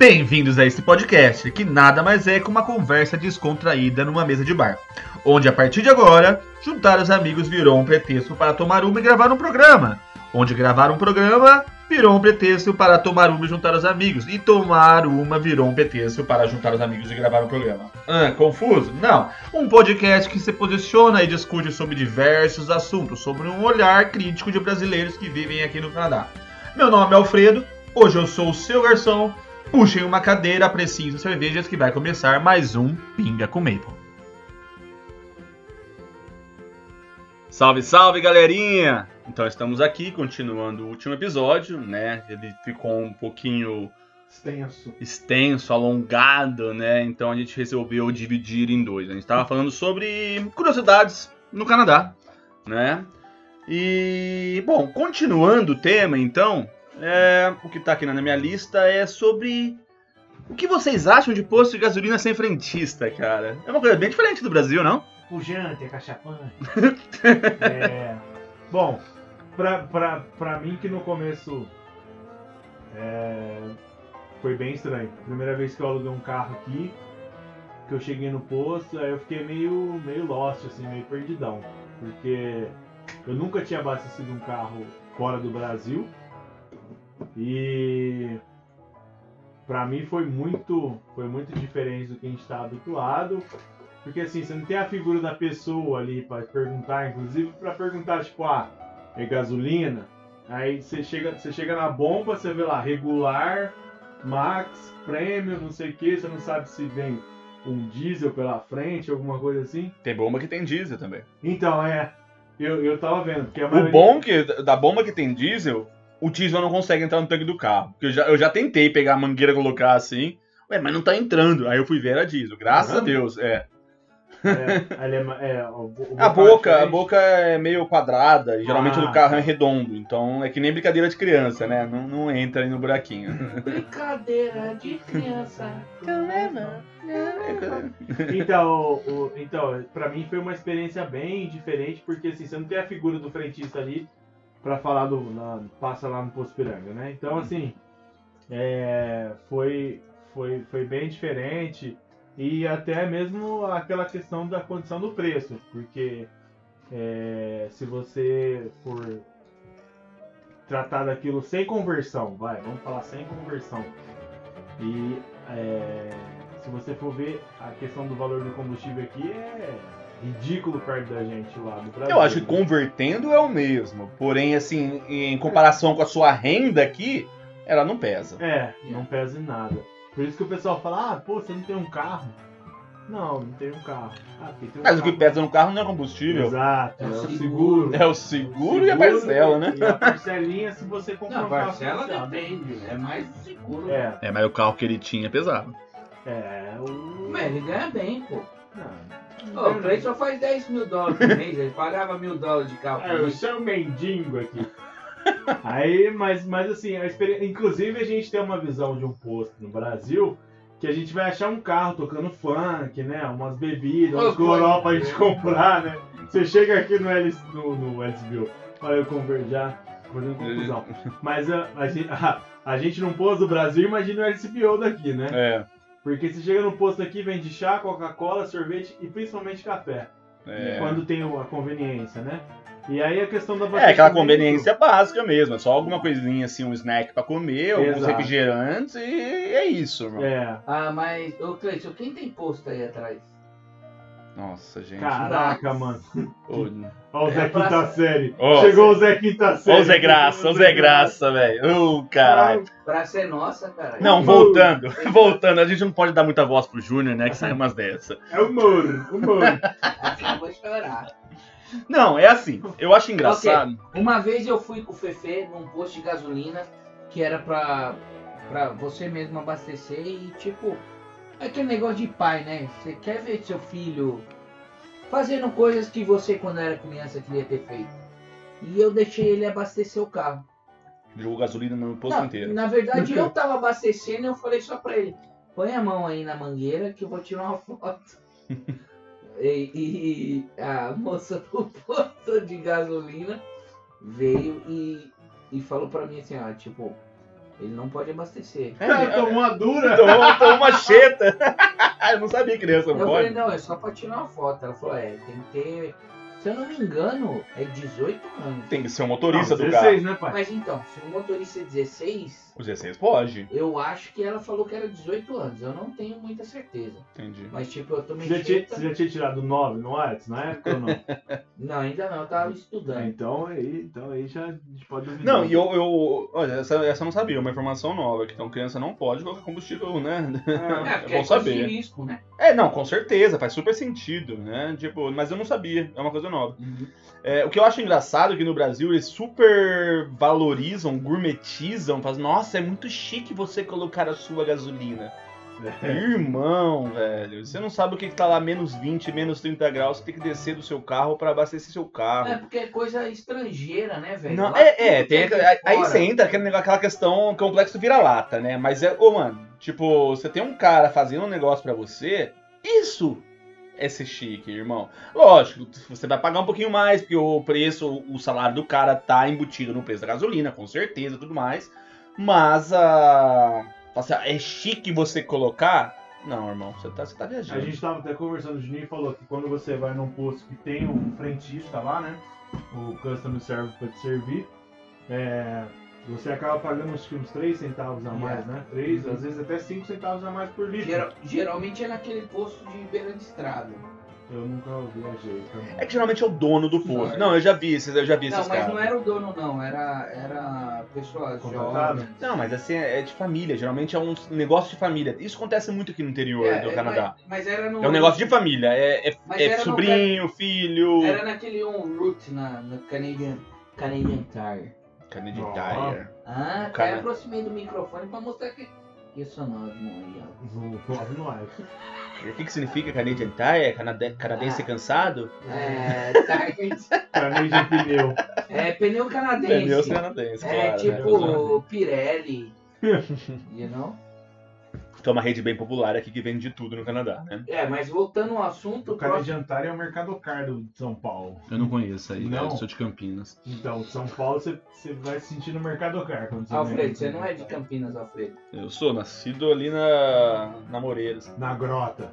Bem-vindos a esse podcast, que nada mais é que uma conversa descontraída numa mesa de bar, onde a partir de agora, juntar os amigos virou um pretexto para tomar uma e gravar um programa, onde gravar um programa virou um pretexto para tomar uma e juntar os amigos, e tomar uma virou um pretexto para juntar os amigos e gravar um programa. Ah, confuso? Não. Um podcast que se posiciona e discute sobre diversos assuntos, sobre um olhar crítico de brasileiros que vivem aqui no Canadá. Meu nome é Alfredo, hoje eu sou o seu garçom Puxem uma cadeira, apreciem as cervejas que vai começar mais um Pinga com Maple. Salve, salve, galerinha! Então estamos aqui continuando o último episódio, né? Ele ficou um pouquinho extenso, extenso, alongado, né? Então a gente resolveu dividir em dois. A gente estava falando sobre curiosidades no Canadá, né? E bom, continuando o tema, então, é, o que está aqui na minha lista é sobre o que vocês acham de posto de gasolina sem frentista, cara. É uma coisa bem diferente do Brasil, não? Pujante, é cachapante. é, bom, pra, pra, pra mim que no começo é, foi bem estranho. Primeira vez que eu aluguei um carro aqui, que eu cheguei no posto, aí eu fiquei meio, meio lost, assim, meio perdidão. Porque eu nunca tinha abastecido um carro fora do Brasil. E para mim foi muito, foi muito diferente do que a gente está habituado. Porque assim, você não tem a figura da pessoa ali para perguntar, inclusive para perguntar tipo, ah, é gasolina? Aí você chega, você chega na bomba, você vê lá regular, max, prêmio, não sei o que, você não sabe se vem um diesel pela frente, alguma coisa assim. Tem bomba que tem diesel também. Então, é. Eu, eu tava vendo. Porque maioria... O bom que da bomba que tem diesel o diesel não consegue entrar no tanque do carro. Porque eu já, eu já tentei pegar a mangueira e colocar assim. Ué, mas não tá entrando. Aí eu fui ver, era diesel. Graças uhum. a Deus, é. É, é, é, a boca, a boca é meio quadrada, e geralmente ah, o carro é tá. redondo, então é que nem brincadeira de criança, né? Não, não entra aí no buraquinho. Brincadeira de criança. então, o, então, pra mim foi uma experiência bem diferente, porque assim, você não tem a figura do frentista ali, para falar do na, passa lá no Poço Piranga, né? Então assim é, foi foi foi bem diferente e até mesmo aquela questão da condição do preço, porque é, se você for tratar daquilo sem conversão, vai, vamos falar sem conversão e é, se você for ver a questão do valor do combustível aqui é ridículo perto da gente lá no Brasil. Eu acho que convertendo é o mesmo. Porém, assim, em comparação com a sua renda aqui, ela não pesa. É, não pesa em nada. Por isso que o pessoal fala, ah, pô, você não tem um carro. Não, não tem um carro. Ah, tem um Mas carro. o que pesa no carro não é combustível. Exato, é, é o seguro. É o seguro, seguro e a parcela, né? E a parcelinha se você comprar não, um carro. parcela depende, é mais seguro. É. é, mas o carro que ele tinha pesava. É, o... Mas ele ganha bem, pô. Não. Oh, o Clay só faz 10 mil dólares por mês, ele pagava mil dólares de carro. É, eu sou um mendigo aqui. Aí, mas, mas assim, a experiência, inclusive a gente tem uma visão de um posto no Brasil que a gente vai achar um carro tocando funk, né? Umas bebidas, uns goró pra gente comprar, né? Você chega aqui no, L, no, no LSBO, olha eu converjar, fazendo confusão. Mas a, a, a, a gente não pôs do Brasil, imagina o LSBO daqui, né? É. Porque você chega no posto aqui, vende chá, Coca-Cola, sorvete e principalmente café. É. Quando tem a conveniência, né? E aí a questão da É, aquela conveniência básica mesmo, é só alguma coisinha assim, um snack pra comer, Exato. alguns refrigerantes e é isso, irmão. É. Ah, mas, ô Cleiton, quem tem posto aí atrás? Nossa, gente. Caraca, mano. Olha o Zé Quinta Série. Oh, Chegou o Zé Quinta Série. Olha o Zé Graça, o Zé Graça, velho. Ô, caralho. Pra ser nossa, cara. Não, voltando. voltando. A gente não pode dar muita voz pro Júnior, né? Que sai umas dessas. É humor, humor. Assim eu vou chorar. Não, é assim. Eu acho engraçado. Okay. Uma vez eu fui com o Fefe num posto de gasolina que era pra, pra você mesmo abastecer e, tipo, é aquele negócio de pai, né? Você quer ver seu filho fazendo coisas que você, quando era criança, queria ter feito. E eu deixei ele abastecer o carro. Jogou gasolina no posto Não, inteiro. Na verdade, eu tava abastecendo e eu falei só pra ele: põe a mão aí na mangueira que eu vou tirar uma foto. e, e, a moça do posto de gasolina veio e, e falou pra mim assim: ó, tipo, Ele não pode abastecer. É, Cara, tomou uma dura. Tomou, tomou uma cheta. eu não sabia que criança Eu não falei, pode. não, é só pra tirar uma foto. Ela falou, é, tem que ter. Se eu não me engano, é 18 anos. Tem que ser um motorista Não, do carro. 16, né, pai? Mas então, se o motorista é 16, O 16 pode. eu acho que ela falou que era 18 anos. Eu não tenho muita certeza. Entendi. Mas tipo, eu tomei Você já, tinha, você já tinha tirado 9 no Arts na época ou não? Não, ainda não, eu tava estudando. então, aí, então aí já a gente pode duvidar. Não, e eu, eu. Olha, essa, essa eu não sabia, uma informação nova, que então criança não pode colocar combustível, né? É, É porque bom é coisa de saber. risco, né? É, não, com certeza, faz super sentido, né? Tipo, mas eu não sabia, é uma coisa nova. É, o que eu acho engraçado é que no Brasil eles super valorizam, gourmetizam, fazem, nossa, é muito chique você colocar a sua gasolina. Irmão, velho, você não sabe o que, que tá lá menos 20, menos 30 graus, você tem que descer do seu carro pra abastecer seu carro. É porque é coisa estrangeira, né, velho? Não, Lá é, é, tem, de aí, aí você entra aquela questão complexo vira-lata, né? Mas é, ô mano, tipo, você tem um cara fazendo um negócio pra você, isso é ser chique, irmão. Lógico, você vai pagar um pouquinho mais, porque o preço, o salário do cara tá embutido no preço da gasolina, com certeza, tudo mais. Mas a. Assim, é chique você colocar. Não, irmão, você tá, você tá A viajando. gente tava até conversando, o Juninho falou que quando você vai num posto que tem um frentista lá, né? O customer service pra te servir, é, você acaba pagando que uns 3 centavos a mais, né? 3, às vezes até 5 centavos a mais por litro. Geral- geralmente é naquele posto de beira de estrada. Eu nunca viajei também. É que geralmente é o dono do posto. Não, Não, eu já vi esses, eu já vi esses Não, mas caras. não era o dono, não. Era, era pessoas Contratado? jovens. Não, mas assim, é de família. Geralmente é um negócio de família. Isso acontece muito aqui no interior É, do é, Canadá. Mas, mas era no. É um negócio de família. É, é- Mas é era no sobrinho, filho. Era naquele on route na, no Canadian, Canadian Tire. Canadian. Tire. Ah, até Cara- aproximei do microfone pra mostrar que. Eu sou novo, aí, ó. No Flávio não é. O que, que significa Canadian Tire? Canade- canadense Ah. cansado? É, tire. Canadian pneu. é pneu canadense. Pneus canadense, É claro. tipo né? Pirelli. you know? Que é uma rede bem popular aqui que vende de tudo no Canadá, né? É, mas voltando ao assunto, O o próximo. Canadian Tire é o Mercado Car do de São Paulo. Eu não conheço aí, Não. eu sou de Campinas. Então, São Paulo você, você vai se sentir no Mercado Car quando você Alfredo, vem. você não é de Campinas, Alfredo. Eu sou nascido ali na, na Moreiras. Na grota.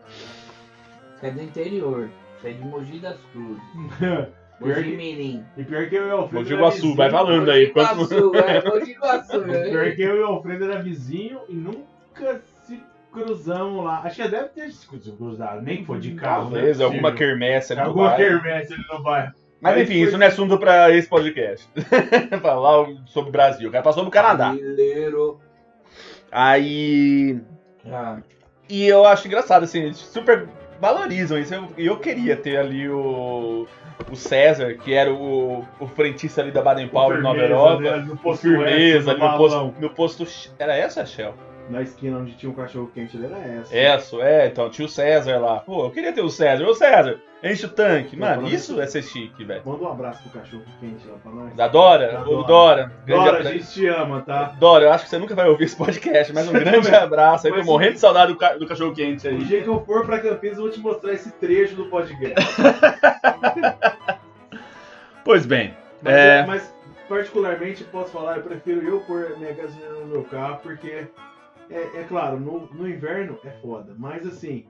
Você é do interior. Você é de Mogi das Cruzes. Pior Mogi que- Mirim. E pior que eu e o Alfredo. Mogi Guaçu, vai falando Mogi aí. Guaçu, é, Mogi Guaçu. Pior né? que eu e o Alfredo era vizinho e nunca cruzamos lá. Acho que deve ter se cruzado, nem foi de carro. né? Alguma quermesse ali Alguma bairro. quermesse ali no bairro. Mas Aí enfim, foi- isso não é assunto pra esse podcast. Falar sobre o Brasil. O cara passou no Canadá. Brasileiro. Aí. Ah, E eu acho engraçado, assim, eles super valorizam isso. Eu, eu queria ter ali o. O César, que era o, o frentista ali da Baden Powell Nova Europa. né? No posto firmeza, ali West, no balão. posto, no posto. Era essa, Shell? Na esquina onde tinha um cachorro quente, ele era essa. Essa, é, então tinha o César lá. Pô, eu queria ter o César. Ô César, enche o tanque. Mano, isso é ser chique, velho. Manda um abraço pro cachorro quente lá pra nós. Da Dora? Da Dora. Dora. Dora, a gente te ama, tá? Dora, eu acho que você nunca vai ouvir esse podcast, mas um grande abraço aí. Tô morrendo de saudade do, ca- do cachorro quente O aí. dia que eu for pra Campinas, eu vou te mostrar esse trecho do podcast. Pois bem, Mas, É. mas, particularmente, posso falar, eu prefiro eu pôr minha gasolina no meu carro, porque, é, é claro, no, no inverno é foda. Mas assim,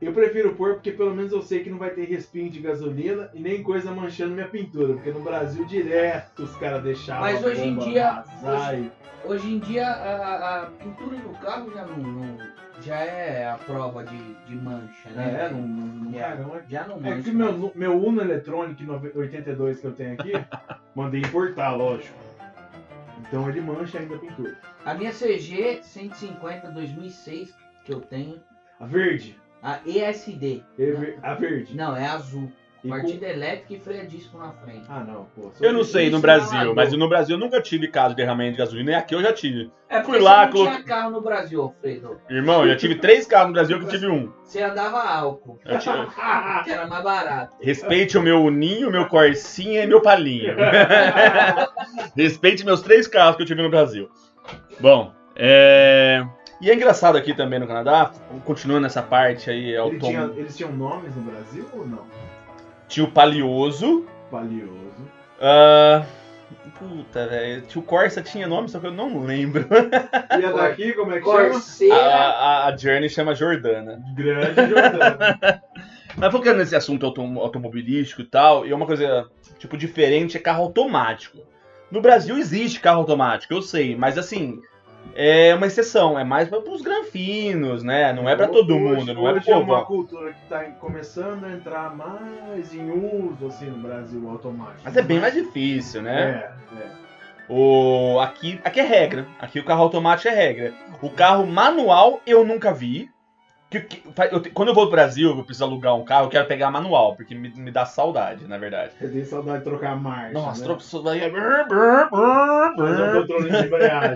eu prefiro pôr porque pelo menos eu sei que não vai ter respingo de gasolina e nem coisa manchando minha pintura. Porque no Brasil, direto, os caras deixavam Mas hoje em dia- vazar e- Hoje em dia a, a pintura do carro já não, não- já é a prova de, de mancha, né? É, não, não, não É. é Já não É mancha. que meu, meu Uno Electronic 82 que eu tenho aqui, mandei importar, lógico. Então ele mancha ainda a pintura. A minha CG 150 2006 que eu tenho, A verde. a ESD. é ver- A verde. Não, é azul. E com- Partida elétrica e freio a disco na frente. Ah, não, pô. eu não sei no Brasil, é mas no Brasil eu nunca tive caso de derramamento de gasolina, e aqui eu já tive. É Fui porque lá, você não colo- tinha carro no Brasil, Alfredo. Irmão, eu já tive três carros no Brasil que eu tive um. Você andava álcool, Eu tive- que era mais barato. Respeite o meu Uninho, meu Corsinha e meu Palinha. Respeite meus três carros que eu tive no Brasil. Bom, é... E é engraçado aqui também no Canadá, continuando nessa parte aí, Ele autom... tinha- eles tinham nomes no Brasil ou não? Tinha o Palioso, Palioso. ah, Puta, velho. O Corsa tinha nome, só que eu não lembro. E a daqui, como é que chama? A, Corseira. a, a Journey chama Jordana. Grande Jordana. Mas focando nesse assunto autom- automobilístico e tal, e uma coisa, tipo, diferente é carro automático. No Brasil existe carro automático, eu sei, mas assim, é uma exceção, é mais para os granfinos, né? Não é pra todo Hoje- mundo, não é pro é uma cultura que está começando a entrar mais em uso assim no Brasil automático. Mas é bem mais difícil, né? É, é. O, aqui, aqui é regra. Aqui o carro automático é regra. O carro manual eu nunca vi. Que- que- eu quando eu vou pro Brasil, eu preciso alugar um carro, eu quero pegar manual, porque me, me dá saudade, na verdade. Eu tenho saudade de trocar a marcha. Nossa, né? daí. é-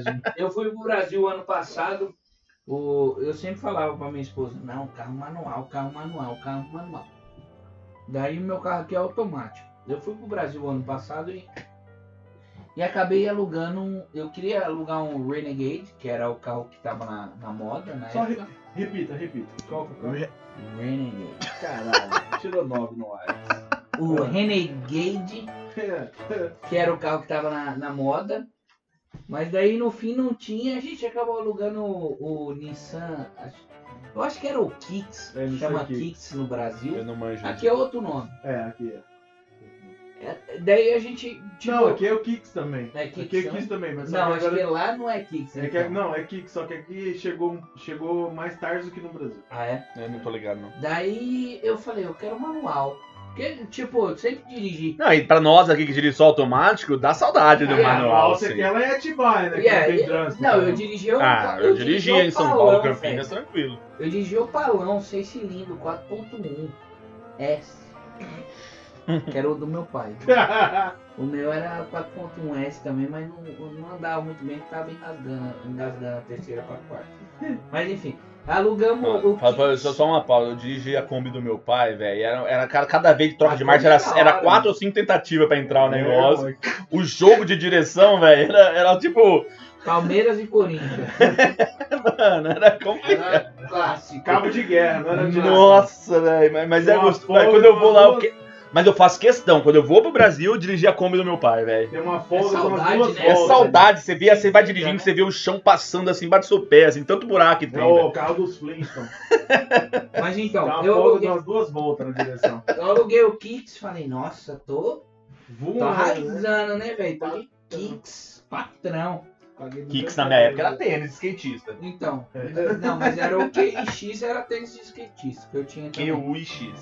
um. Eu fui pro Brasil ano passado. O, eu sempre falava pra minha esposa, não, carro manual, carro manual, carro manual. Daí o meu carro aqui é automático. Eu fui pro Brasil ano passado e, e acabei alugando um. Eu queria alugar um Renegade, que era o carro que tava na, na moda na Só época. Repita, repita. Qual que é o carro? Renegade. Caralho, tirou 9 no ar. O Renegade, que era o carro que tava na, na moda. Mas daí no fim não tinha, a gente acabou alugando o, o Nissan. acho- Eu acho que era o Kicks, É, chama Kicks. Kicks no Brasil. Eu não manjo. Aqui é outro nome. É, aqui é. É, daí a gente. Tipo, Não, aqui é o Kicks também. É Kicks aqui é também? Kicks também, mas não, que acho agora- que lá não é Kicks. É que, então. não, é Kicks, só que aqui chegou, chegou mais tarde do que no Brasil. Ah, é? Eu não tô ligado, não. Daí eu falei, eu quero manual. Porque, tipo, eu sempre dirigi. Não, e pra nós aqui que dirige só automático, dá saudade do É, manual. Você assim. quer ela é Atibaia, né? E é, que não tem e- trânsito. não, eu né? dirigi eu, Ah, eu dirigia o em São Palão, Paulo, Campinas, velho. tranquilo. Eu dirigi o Palão, 6 cilindros, 4.1 S. que era o do meu pai. O meu era 4.1 S também, mas não, não andava muito bem, porque tava engasgando, engasgando a terceira pra quarta. Mas enfim, alugamos o. Fala-. Só, só uma pausa, eu dirigi a Kombi do meu pai, velho. Era, era cada, cada vez de troca A de marcha, era, é era quatro ou cinco tentativas pra entrar o É, negócio. mano. O jogo de direção, velho, era, era tipo. Palmeiras e Corinthians. Mano, era complicado. Era clássico. Cabo de guerra, não era de. Nossa, velho. Mas, mas é gostoso. Quando eu vou lá, eu que- mas eu faço questão. Quando eu vou pro Brasil, eu dirigi a Kombi do meu pai, velho. Tem uma folga É com as saudade, duas né? É saudade, você vê, você vai dirigindo, né? você vê o chão passando assim, embaixo do seu pé, assim, tanto buraco que É tem. velho. o carro dos Flintstones. Mas então, uma eu folga aluguei, das duas voltas na direção. eu aluguei o Kicks falei, nossa, tô, Voando, tô né? arrasando, né, velho? Tô de Kicks, patrão. Kicks 200 na minha época era tênis, skatista. Então, É. não, mas era o QIX, era tênis de skatista, que eu tinha também. Q, U e X.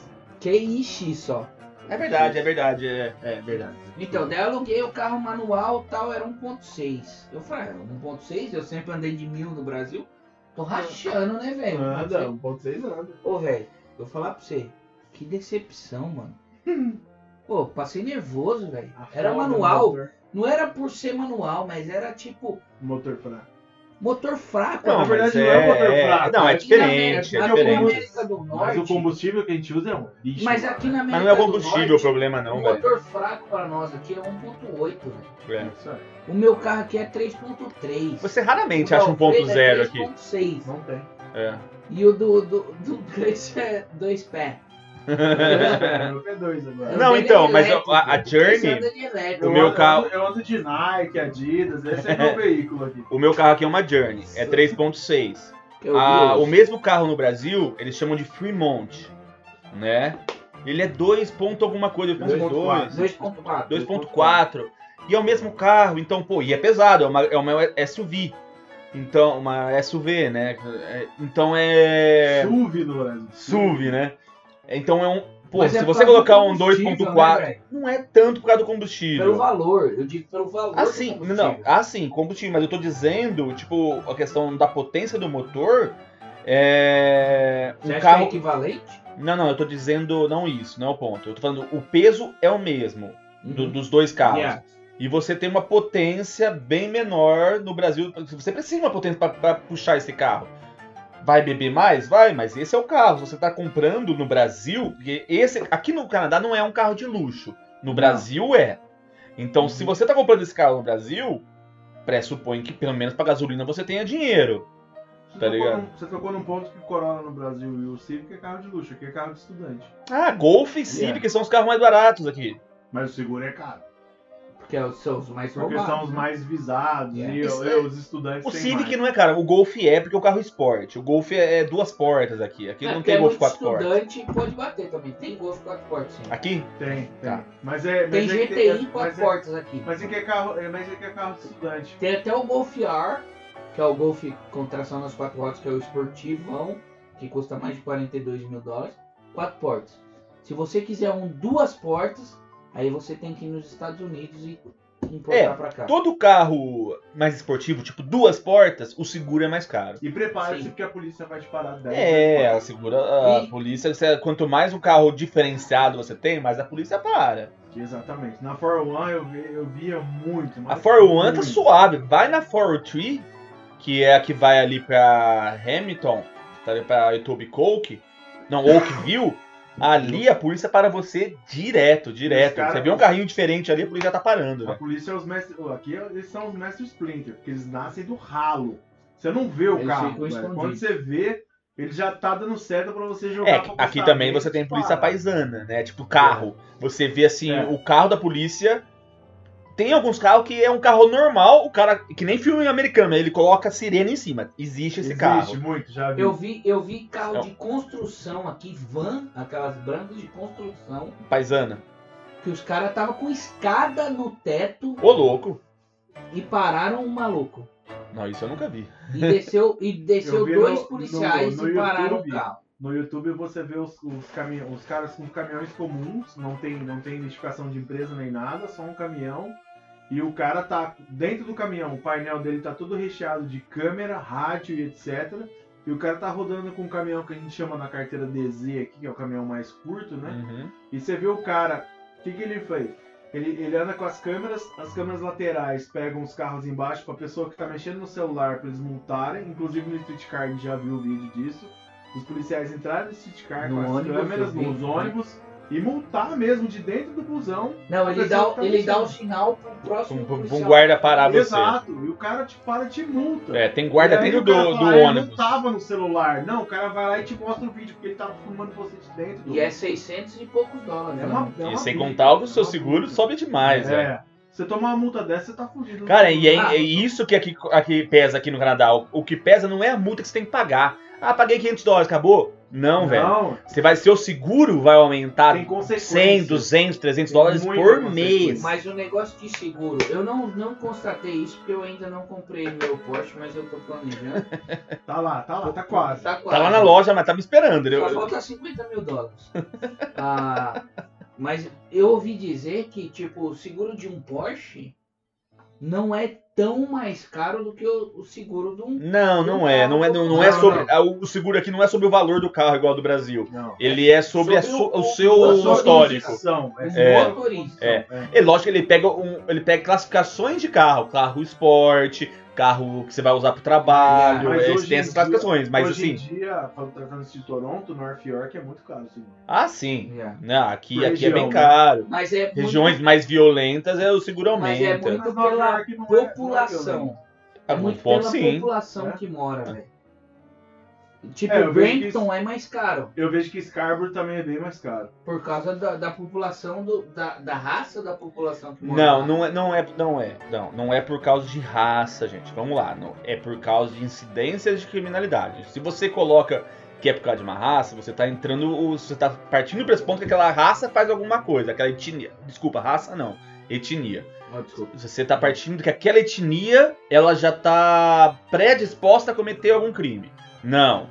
QIX só. É verdade, é verdade, é, é verdade. Então, daí eu aluguei o carro manual tal, era 1.6. Eu falei, ah, 1.6, eu sempre andei de mil no Brasil. Tô rachando, né, velho? Anda, 1.6 anda. Ô, velho, eu vou falar pra você, que decepção, mano. Pô, passei nervoso, velho. A Era manual, não era por ser manual, mas era tipo motor fraco. Motor fraco. Não, na verdade, não é motor fraco. Não, é diferente, é diferente. Do Mas Norte, o combustível que a gente usa é um lixo. mas aqui na América Mas não é o combustível o Norte, problema o não, velho. motor fraco pra nós aqui é 1.8, velho. É. O meu carro aqui é 3.3. Você raramente O acha um ponto Alfredo é zero aqui. 3.6. Não tem. É. E o do, do, do Gleice é 2 pés. É, o P2 agora. Não, então, é mas elétrico. a- a Journey- o Eu meu carro- Eu ando de Nike, Adidas, esse é meu veículo aqui. O meu carro aqui é uma Journey, é 3.6. que eu Ah, o mesmo carro no Brasil, eles chamam de Fremont, né? Ele é 2 ponto alguma coisa, 2.2, 2.4. 2.4. E é o mesmo carro, então, pô, e é pesado, é uma, é uma SUV. Então, uma SUV, né? É- Então é. SUV no Brasil. SUV, né? Então é um. Pô, Mas se é você colocar do um combustível, 2.4, né, não é tanto por causa do Pelo combustível. valor, eu digo pelo valor. do Assim, não, assim, combustível, mas eu tô dizendo, tipo, a questão da potência do motor é. Um carro. que é equivalente? Não, não, eu tô dizendo não isso, não é o ponto. Eu tô falando, o peso é o mesmo do- Uhum. dos dois carros. Yeah. E você tem uma potência bem menor no Brasil. Você precisa de uma potência pra puxar esse carro. Vai beber mais? Vai, mas esse é o carro. Você tá comprando no Brasil, porque esse aqui no Canadá não é um carro de luxo. No Brasil é. Então, Uhum. se você tá comprando esse carro no Brasil, pressupõe que pelo menos pra gasolina você tenha dinheiro. Você Tá ligado? num- Você tocou num ponto que o Corolla no Brasil e o Civic é carro de luxo, aqui é carro de estudante. Ah, Golf e Civic são os carros mais baratos aqui. Mas o seguro é caro. Porque é são os mais Porque roubados. são os né? mais visados É. e, Isso e é- os estudantes O Civic mais. não é, cara. O Golf é porque é o carro esporte. O Golf é, é duas portas aqui. Aqui É, não porque tem é Golf quatro portas. estudante pode bater também. Tem Golf quatro portas, sim. Aqui? Tem, tem. Tá. Mas é. Mas Tem que GTI quatro é- portas aqui. Mas é que é carro, é, mas é que é carro de estudante. Tem até o Golf R, que é o Golf com tração nas quatro rodas, que é o esportivão, que custa mais de 42 mil dólares. Quatro portas. Se você quiser um duas portas, aí você tem que ir nos Estados Unidos e importar É, pra cá. Todo carro mais esportivo, tipo duas portas, o seguro é mais caro. E prepare-se porque a polícia vai te parar 10 É, a segura a E- polícia, você- quanto mais um carro diferenciado você tem, mais a polícia para. Exatamente. Na 401 eu, vi, eu via muito. A mas 401 tá suave. Vai na 403, que é a que vai ali pra Hamilton, tá ali pra Etobicoke, não, Oakville. Ali a polícia para você direto, direto. cara- Você vê um carrinho diferente ali, a polícia já tá parando, A velho. polícia é os mestres. Aqui eles são os mestres Splinter, porque eles nascem do ralo. Você não vê o Eles carro. Quando você vê, ele já tá dando certo pra você jogar. É, pra aqui também você tem polícia para. paisana, né? Tipo carro. Você vê assim, É. o carro da polícia. Tem alguns carros que é um carro normal, o cara. Que nem filme americano, ele coloca a sirene em cima. Existe esse Existe carro. muito, já vi. Eu vi, eu vi carro Não. de construção aqui, van, aquelas brancas de construção, Paisana. que os caras estavam com escada no teto Ô, louco. e pararam um maluco. Não, isso eu nunca vi. E desceu, e desceu dois no- policiais no- no e pararam YouTube. o carro. No YouTube você vê os, os, os caras com caminhões comuns, não tem, não tem identificação de empresa nem nada, só um caminhão. E o cara tá dentro do caminhão, o painel dele tá todo recheado de câmera, rádio e etc. E o cara tá rodando com um caminhão que a gente chama na carteira DZ aqui, que é o caminhão mais curto, né? Uhum. E você vê o cara, o que, que ele fez? Ele, ele anda com as câmeras, as câmeras laterais pegam os carros embaixo pra pessoa que tá mexendo no celular pra eles multarem. Inclusive no Street Car a gente já viu o vídeo disso. Os policiais entraram no Street Car No com as ônibus, câmeras vi. nos ônibus e multar mesmo de dentro do busão. Não, ele dá, tá ele dá o mexendo. sinal pro próximo Um, um, um guarda parar você. Exato. E o cara te para e te multa. É, tem guarda E aí dentro o cara do, fala, do "Ah, eu ônibus. não tava no celular. Não, o cara vai lá e te mostra o vídeo porque ele tava filmando você de dentro. do E é 600 e poucos dólares. É né? uma- é uma E sem contar o seu é uma seguro briga. sobe demais, velho. É. Você tomar uma multa dessa, você tá fugido. Cara, e é, Ah. é isso que aqui, aqui pesa aqui no Canadá. O, o que pesa não é a multa que você tem que pagar. Ah, paguei 500 dólares, acabou? Não, velho. Não, Você vai, seu seguro vai aumentar tem consequências. 100, 200, 300 Tem dólares por mês. Mas o negócio de seguro, eu não, não constatei isso porque eu ainda não comprei meu Porsche, mas eu tô planejando. Tá lá, tá lá, tá quase. Tá quase. Tá lá na loja, mas tá me esperando. Só Eu, falta 50 mil dólares. Ah, mas eu ouvi dizer que, tipo, o seguro de um Porsche não é tão mais caro do que o, o seguro de um. Não, não é. Não é, não, não é sobre. não. ah, O seguro aqui não é sobre o valor do carro igual ao do Brasil. Não. Ele é sobre, a Sobre su- o- o seu a histórico. É. motorista. É. É lógico que ele pega, um, ele pega classificações de carro. Carro esporte, carro que você vai usar pro trabalho. Mas é, hoje tem em essas dia- classificações. Mas Hoje em assim. dia, falando- tratando-se de Toronto, North York é muito caro. Assim. Ah, sim. Yeah. Não, aqui, Por aqui é bem região, né? caro. Mas é muito- Regiões mais violentas, é, o seguro Mas é aumenta. muito pela é- é população. A É alguns muito pontos, pela sim. população É. que mora, velho. Tipo, É, eu vejo que Brampton é mais caro. Eu vejo que Scarborough também é bem mais caro. Por causa da, da população, do, da, da raça da população que mora Não, lá. não é, não é, não é, não, não é por causa de raça, gente. Vamos lá, não, é por causa de incidências de criminalidade. Se você coloca que é por causa de uma raça, você tá entrando, você tá partindo do pressuposto que aquela raça faz alguma coisa, aquela etnia. Desculpa, raça não, etnia. Oh, desculpa. Você tá partindo que aquela etnia, ela já tá predisposta a cometer algum crime. Não.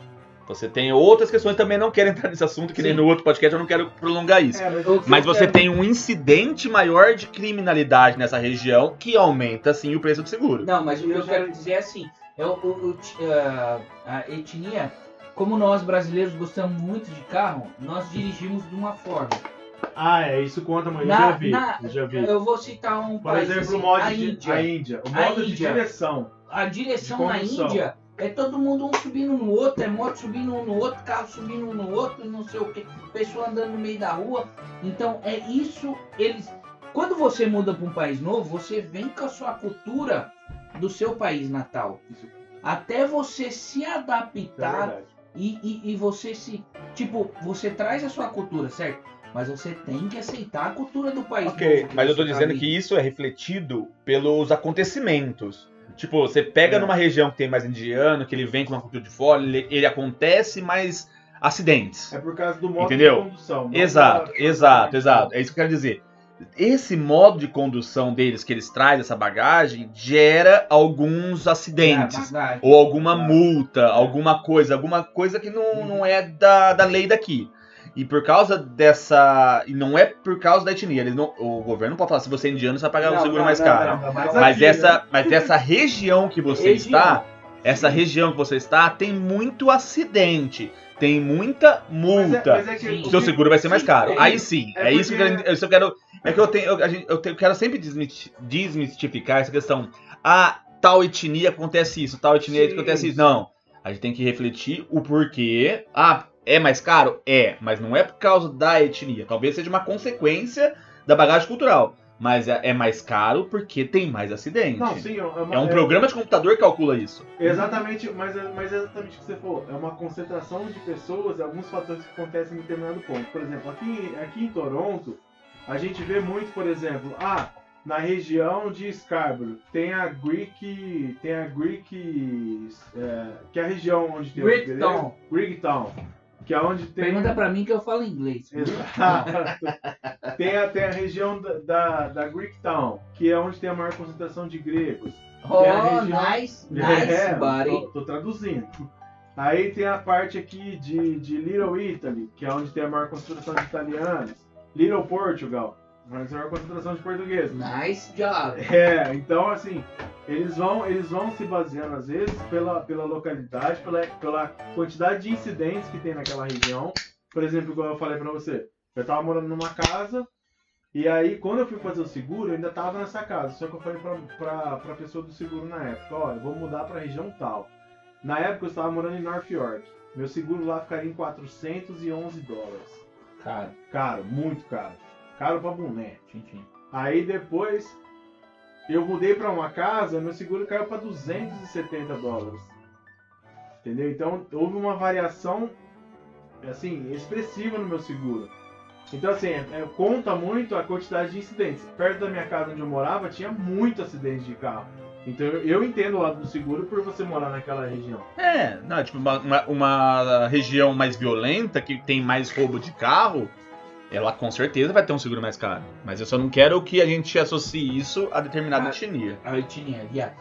Você tem outras questões também, não quero entrar nesse assunto, que nem Sim. no outro podcast, eu não quero prolongar isso. É, mas, Eu- Mas você quero- tem um incidente maior de criminalidade nessa região que aumenta, sim, o preço do seguro. Não, mas o que Eu eu já- quero dizer é assim, é o, o- o ti- a, etnia, como nós brasileiros gostamos muito de carro, nós dirigimos de uma forma. Ah, é, isso conta, mas eu Na- já vi. na- eu já vi. Eu vou citar um Por país exemplo, assim, o modo a de Índia. a Índia. O A modo de Índia. direção. A direção de na. Índia é todo mundo um subindo no outro, é moto subindo um no outro, carro subindo um no outro, não sei o que, pessoa andando no meio da rua. Então é isso, eles. Quando você muda para um país novo, você vem com a sua cultura do seu país natal. Até você se É adaptar verdade. e, e, e você se. Tipo, você traz a sua cultura, certo? Mas você tem que aceitar a cultura do país. Ok, mas eu tô tá dizendo ali. que isso é refletido pelos acontecimentos. Tipo, você pega É. numa região que tem mais indiano, que ele vem com uma cultura de fora, ele, ele acontece mais acidentes. É por causa do modo Entendeu? de condução. Exato, da- exato, exato. É isso que eu quero dizer. Esse modo de condução deles, que eles trazem essa bagagem, gera alguns acidentes. É, bagagem. Ou alguma multa, alguma coisa, alguma coisa que não, não é da, da lei daqui. E por causa dessa. E não é por causa da etnia. Eles não, o governo não pode falar, se você é indiano, você vai pagar o Não, seguro não, mais não, caro. não, Mas Mas aqui, essa, né? mas essa região que você Região. está, essa região que você está, tem muito acidente, tem muita multa. Mas é, mas é que. O seu seguro vai ser mais Sim, caro. é Aí sim, É é, isso que eu. Eu quero. É que eu tenho. Eu, a gente- eu tenho- eu quero sempre desmistificar essa questão. Ah, tal etnia acontece isso, tal etnia Sim, acontece isso. Não. A gente tem que refletir o porquê. Ah, é mais caro? É, mas não é por causa da etnia. Talvez seja uma consequência da bagagem cultural. Mas é, é mais caro porque tem mais acidente. Não, sim, é, uma- é um programa de computador que calcula isso. Exatamente, mas, é- mas é exatamente o que você falou. É uma concentração de pessoas e alguns fatores que acontecem em determinado ponto. Por exemplo, aqui, aqui em Toronto, a gente vê muito, por exemplo, ah, na região de Scarborough tem a Greek. Tem a Greek. é, que é a região onde tem Greektown. o Greektown. Que é onde tem. Pergunta pra mim que eu falo inglês. Exato. tem, a, tem a região da, da, da Greektown, que é onde tem a maior concentração de gregos. Oh, É região- nice, nice, É, buddy. tô, tô traduzindo. Aí tem a parte aqui de, de Little Italy, que é onde tem a maior concentração de italianos. Little Portugal, onde tem a maior concentração de portugueses. Nice job. É, então assim, eles vão, eles vão se baseando às vezes pela, pela localidade, pela, pela quantidade de incidentes que tem naquela região. Por exemplo, igual eu falei pra você, eu tava morando numa casa, e aí quando eu fui fazer o seguro, eu ainda tava nessa casa. Só que eu falei pra, pra, pra pessoa do seguro na época, ó, eu vou mudar pra região tal. Na época eu estava morando em North York. Meu seguro lá ficaria em 411 dólares. Cara, Caro, muito caro. Caro pra boné. Aí depois eu mudei pra uma casa, meu seguro caiu pra 270 dólares. Entendeu? Então houve uma variação assim expressiva no meu seguro. Então assim, é- é, conta muito a quantidade de incidentes. Perto da minha casa onde eu morava tinha muito acidente de carro. Então eu, entendo o lado do seguro por você morar naquela região. É, não, tipo, uma, uma, uma região mais violenta, que tem mais roubo de carro, ela com certeza vai ter um seguro mais caro. Mas eu só não quero que a gente associe isso a determinada Ah. etnia. A etnia, yeah.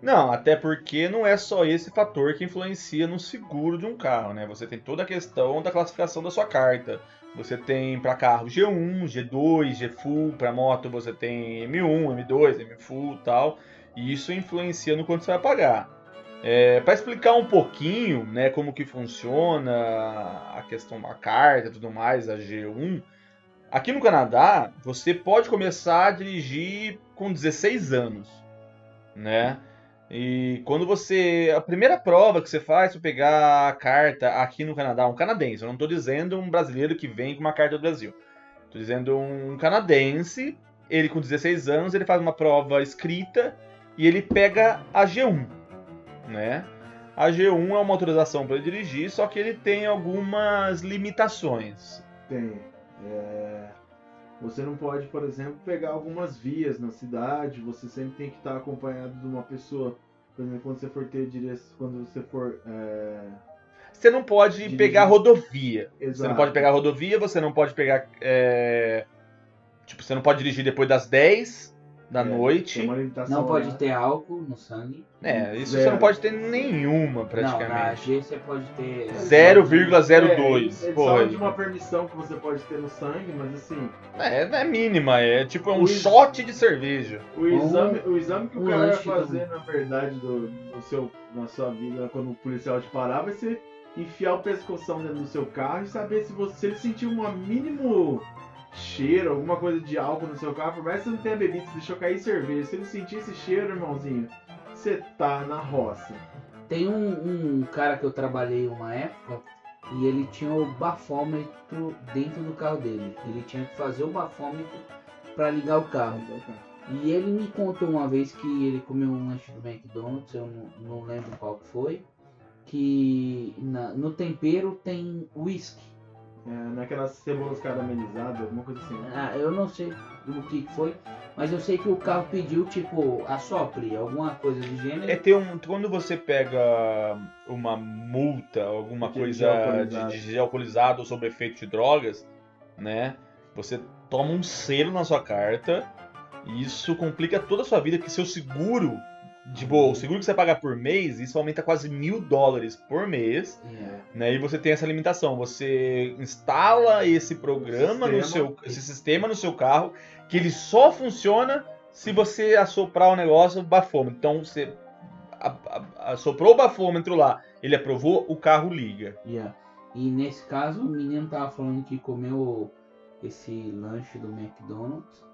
Não, até porque não é só esse fator que influencia no seguro de um carro, né? Você tem toda a questão da classificação da sua carta. Você tem para carro G1, G2, G Full, para moto você tem M1, M2, M Full e tal. E isso influencia no quanto você vai pagar. É, para explicar um pouquinho, né, como que funciona a questão da carta tudo mais, a G1, aqui no Canadá você pode começar a dirigir com 16 anos, né? E quando você. A primeira prova que você faz para pegar a carta aqui no Canadá, um canadense, eu não estou dizendo um brasileiro que vem com uma carta do Brasil. Estou dizendo um canadense, ele com 16 anos, ele faz uma prova escrita e ele pega a G1, né? A G1 é uma autorização para dirigir, só que ele tem algumas limitações. Tem. É, Você não pode, por exemplo, pegar algumas vias na cidade. Você sempre tem que estar acompanhado de uma pessoa. Por exemplo, quando você for ter direção, quando você for. é, Você não pode Dirigir. pegar rodovia. Você Exato. não pode pegar rodovia, você não pode pegar. é, Tipo, você não pode dirigir depois das 10 da é, noite. Não pode lá. ter álcool no sangue. É, isso Zero. você não pode ter nenhuma, Não, na praticamente. G você pode ter. 0,02. É, porra. só de uma permissão que você pode ter no sangue, mas assim, É, não é mínima, é tipo é um O- shot de cerveja. o exame, o exame que o um cara vai fazer, na verdade, do, do seu, na sua vida, quando o policial te parar, vai ser enfiar o pescoção dentro do seu carro e saber se você se ele sentir um mínimo cheiro, alguma coisa de álcool no seu carro, por mais que você não tenha bebido, você deixou cair cerveja, se ele sentir esse cheiro, irmãozinho, você tá na roça. Tem um, um cara que eu trabalhei uma época e ele tinha o bafômetro dentro do carro dele. Ele tinha que fazer o bafômetro para ligar o carro. E ele me contou uma vez que ele comeu um lanche do McDonald's, eu não, não lembro qual que foi, que na- no tempero tem whisky. É, naquelas cebolas caramelizadas, alguma coisa assim. Ah, eu não sei o que foi, mas eu sei que o carro pediu, tipo, assopre, alguma coisa do gênero. É ter um. Quando você pega uma multa, alguma De coisa alcoolizado. de, de alcoolizado ou sob efeito de drogas, né? Você toma um selo na sua carta e isso complica toda a sua vida, que seu seguro. De boa, o seguro que você paga por mês, isso aumenta quase mil dólares por mês, É. né? E você tem essa limitação. Você instala esse programa no Sistema. seu. esse sistema no seu carro, que ele só funciona se você assoprar o negócio bafômetro. Então você assoprou o bafômetro lá, ele aprovou, o carro liga. Yeah. E nesse caso, o menino tava falando que comeu esse lanche do McDonald's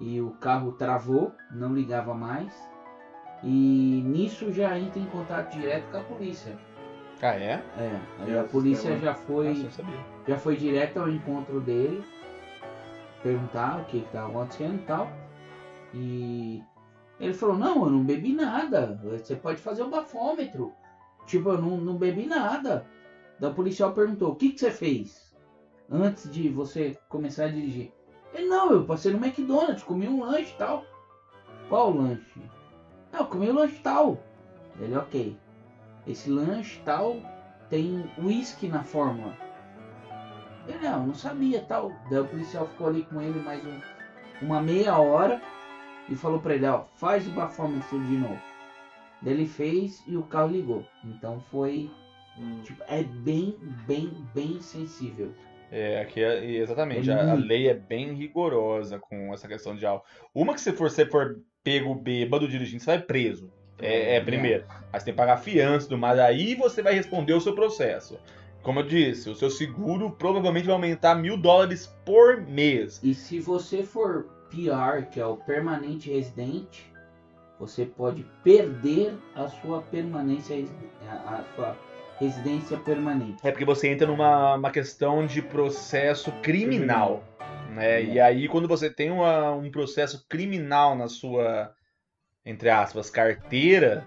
e o carro travou, não ligava mais. E nisso já entra em contato direto com a polícia. Ah, é? É, aí a o polícia já foi, Nossa, eu sabia. já foi direto ao encontro dele, perguntar o que estava acontecendo e tal. E ele falou, não, eu não bebi nada. Você pode fazer o bafômetro. Tipo, eu não, não bebi nada. Da policial perguntou, o que, que você fez? Antes de você começar a dirigir. Ele, não, eu passei no McDonald's, comi um lanche e tal. Qual lanche? Não, eu comi um lanche tal. Ele, ok. Esse lanche tal tem uísque na fórmula. Ele, não, eu não sabia tal. Daí o policial ficou ali com ele mais um- uma meia hora e falou pra ele, ó, faz o bafômetro de novo. Daí ele fez e o carro ligou. Então foi, Hum. tipo, é bem, bem, bem sensível. É, aqui é, exatamente, É a, a lei é bem rigorosa com essa questão de álcool. Uma que se for- você for pego bêbado dirigindo, você vai preso. É, é primeiro. Mas tem que pagar fiança e tudo mais. Aí você vai responder o seu processo. Como eu disse, o seu seguro provavelmente vai aumentar mil dólares por mês. E se você for PR, que é o permanente residente, você pode perder a sua permanência, a sua residência permanente. É porque você entra numa uma questão de processo criminal. Né? E aí, quando você tem uma- um processo criminal na sua, entre aspas, carteira,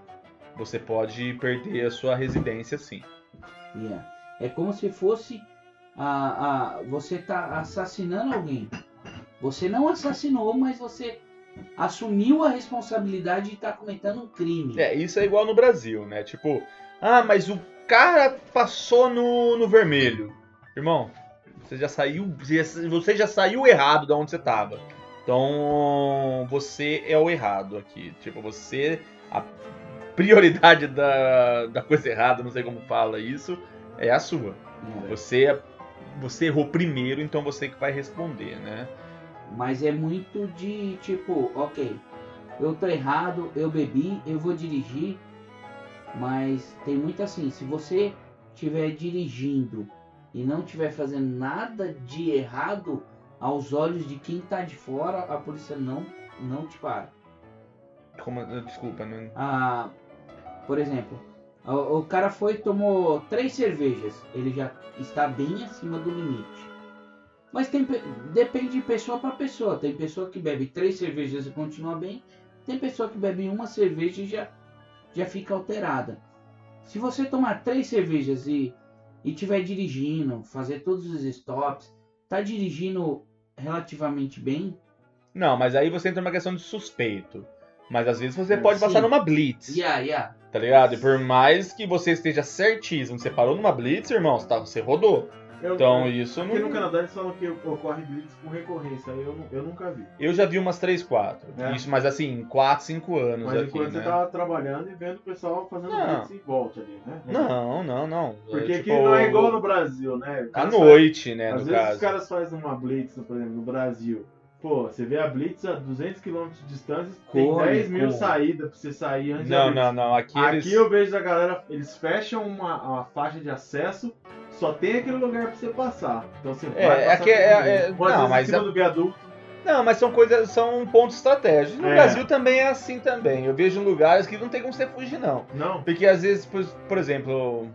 você pode perder a sua residência sim. Yeah. É como se fosse a, a, você tá assassinando alguém. Você não assassinou, mas você assumiu a responsabilidade de estar cometendo um crime. É, isso é igual no Brasil, né? Tipo, ah, mas o cara passou no, no vermelho. Irmão, você já saiu. Você já saiu errado da onde você tava. Então, você é o errado aqui. Tipo, você. A prioridade da, da coisa errada, não sei como fala isso, é a sua. Yeah. Você, você errou primeiro, então você que vai responder, né? Mas é muito de tipo, ok, eu tô errado, eu bebi, eu vou dirigir. Mas tem muito assim, se você estiver dirigindo e não estiver fazendo nada de errado aos olhos de quem tá de fora, a polícia não, não te para. Como, desculpa, não. Ah, por exemplo, o, o cara foi e tomou três cervejas, ele já está bem acima do limite. Mas tem, pe- depende de pessoa para pessoa. Tem pessoa que bebe três cervejas e continua bem. Tem pessoa que bebe uma cerveja e já, já fica alterada. Se você tomar três cervejas e e estiver dirigindo, fazer todos os stops, tá dirigindo relativamente bem, Não, mas aí você entra numa questão de suspeito. Mas às vezes você pode Sim. passar numa blitz. yeah, yeah. Tá ligado? E por mais que você esteja certíssimo, você parou numa blitz, irmão, você, tá, você rodou. Eu- Então isso Aqui no não. Canadá eles falam que ocorre blitz com recorrência, eu, eu nunca vi. Eu já vi umas 3, 4. É. Isso, mas assim, 4, 5 anos Mas aqui, enquanto né? você tá trabalhando e vendo o pessoal fazendo Não. blitz em volta ali, né? Não, não, não. Porque É, aqui tipo, não é igual no Brasil, né? À noite, né, faz- no Às vezes caso. os caras fazem uma blitz, por exemplo, no Brasil. Pô, você vê a blitz a 200 km de distância, tem Corre, 10 mil saídas pra você sair antes Não, não, não. Aqui, Aqui eles. eu vejo a galera, eles fecham uma, uma faixa de acesso, só tem aquele lugar pra você passar. Então você É, vai aqui é- é-. Ou às não, mas em cima é- do viaduto. Não, mas são coisas, são pontos estratégicos. No É. Brasil também é assim também. Eu vejo lugares que não tem como você fugir, não. Não. Porque às vezes, por, por exemplo,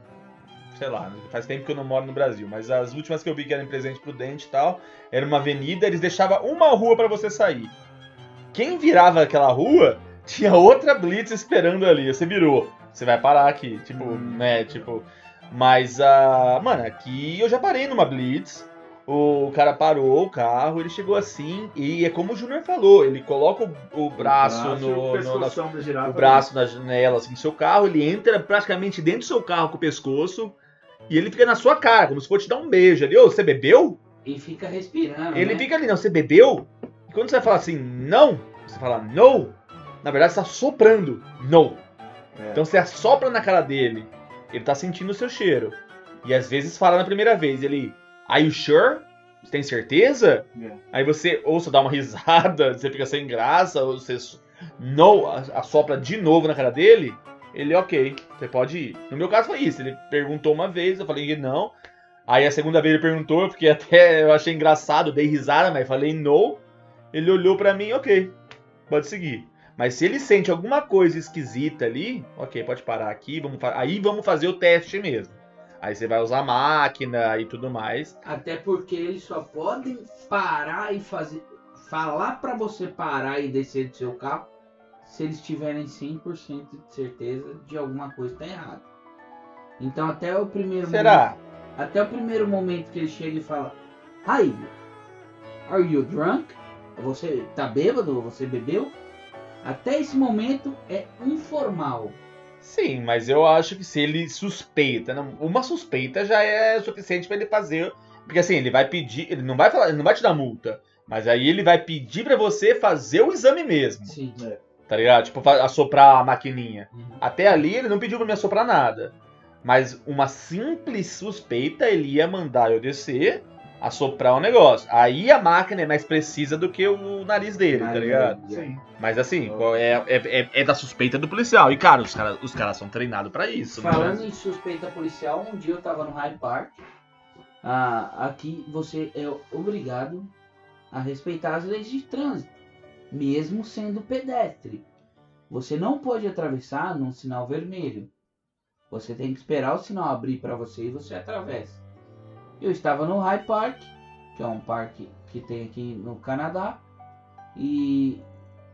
sei lá, faz tempo que eu não moro no Brasil, mas as últimas que eu vi que eram em Presente Prudente e tal, era uma avenida, eles deixavam uma rua pra você sair. Quem virava aquela rua, tinha outra blitz esperando ali. Você virou, você vai parar aqui, tipo, Hum. né, tipo... Mas, ah, mano, aqui eu já parei numa blitz, O cara parou o carro, ele chegou assim, e é como o Júnior falou, ele coloca o, o braço, Braço, no, o no- na o braço na janela assim, do seu carro, ele entra praticamente dentro do seu carro com o pescoço e ele fica na sua cara, como se fosse te dar um beijo ali. Ô, você bebeu? E fica respirando. Ele né? fica ali, não, você bebeu? E quando você vai falar assim, não, você fala no, na verdade você tá soprando, no. É. Então você assopra na cara dele, ele tá sentindo o seu cheiro. E às vezes fala na primeira vez, ele, are you sure? Você tem certeza? É. Aí você, ou você dá uma risada, você fica sem graça, ou você no, assopra de novo na cara dele, ele, ok, você pode ir. No meu caso foi isso, ele perguntou uma vez, eu falei não. Aí a segunda vez ele perguntou, eu fiquei até, eu achei engraçado, dei risada, mas falei no. Ele olhou pra mim, ok, pode seguir. Mas se ele sente alguma coisa esquisita ali, ok, pode parar aqui, vamos aí vamos fazer o teste mesmo. Aí você vai usar a máquina e tudo mais. Até porque eles só podem parar e fazer. Falar pra você parar e descer do seu carro se eles tiverem 100% de certeza de alguma coisa tá errada. Então até o primeiro Será? momento, até o primeiro momento que ele chega e fala: "Hi, are you drunk? Você tá bêbado? Você bebeu?" Até esse momento é informal. Sim, mas eu acho que se ele suspeita, uma suspeita já é suficiente pra ele fazer, porque assim, ele vai pedir, ele não vai falar, ele não vai te dar multa, mas aí ele vai pedir pra você fazer o exame mesmo, Sim. tá ligado? Tipo, assoprar a maquininha. Uhum. Até ali ele não pediu pra me assoprar nada. Mas uma simples suspeita ele ia mandar eu descer, assoprar o negócio. Aí a máquina é mais precisa do que o nariz dele, tá Mas, ligado? é, Sim. Mas assim, é, é, é- é da suspeita do policial. E cara, os caras os caras são treinados pra isso, né? Falando em suspeita policial, um dia eu tava no Hyde Park. Ah, aqui você é obrigado a respeitar as leis de trânsito, mesmo sendo pedestre. Você não pode atravessar num sinal vermelho. Você tem que esperar o sinal abrir para você e você atravessa. Eu estava no Hyde Park, que é um parque que tem aqui no Canadá, e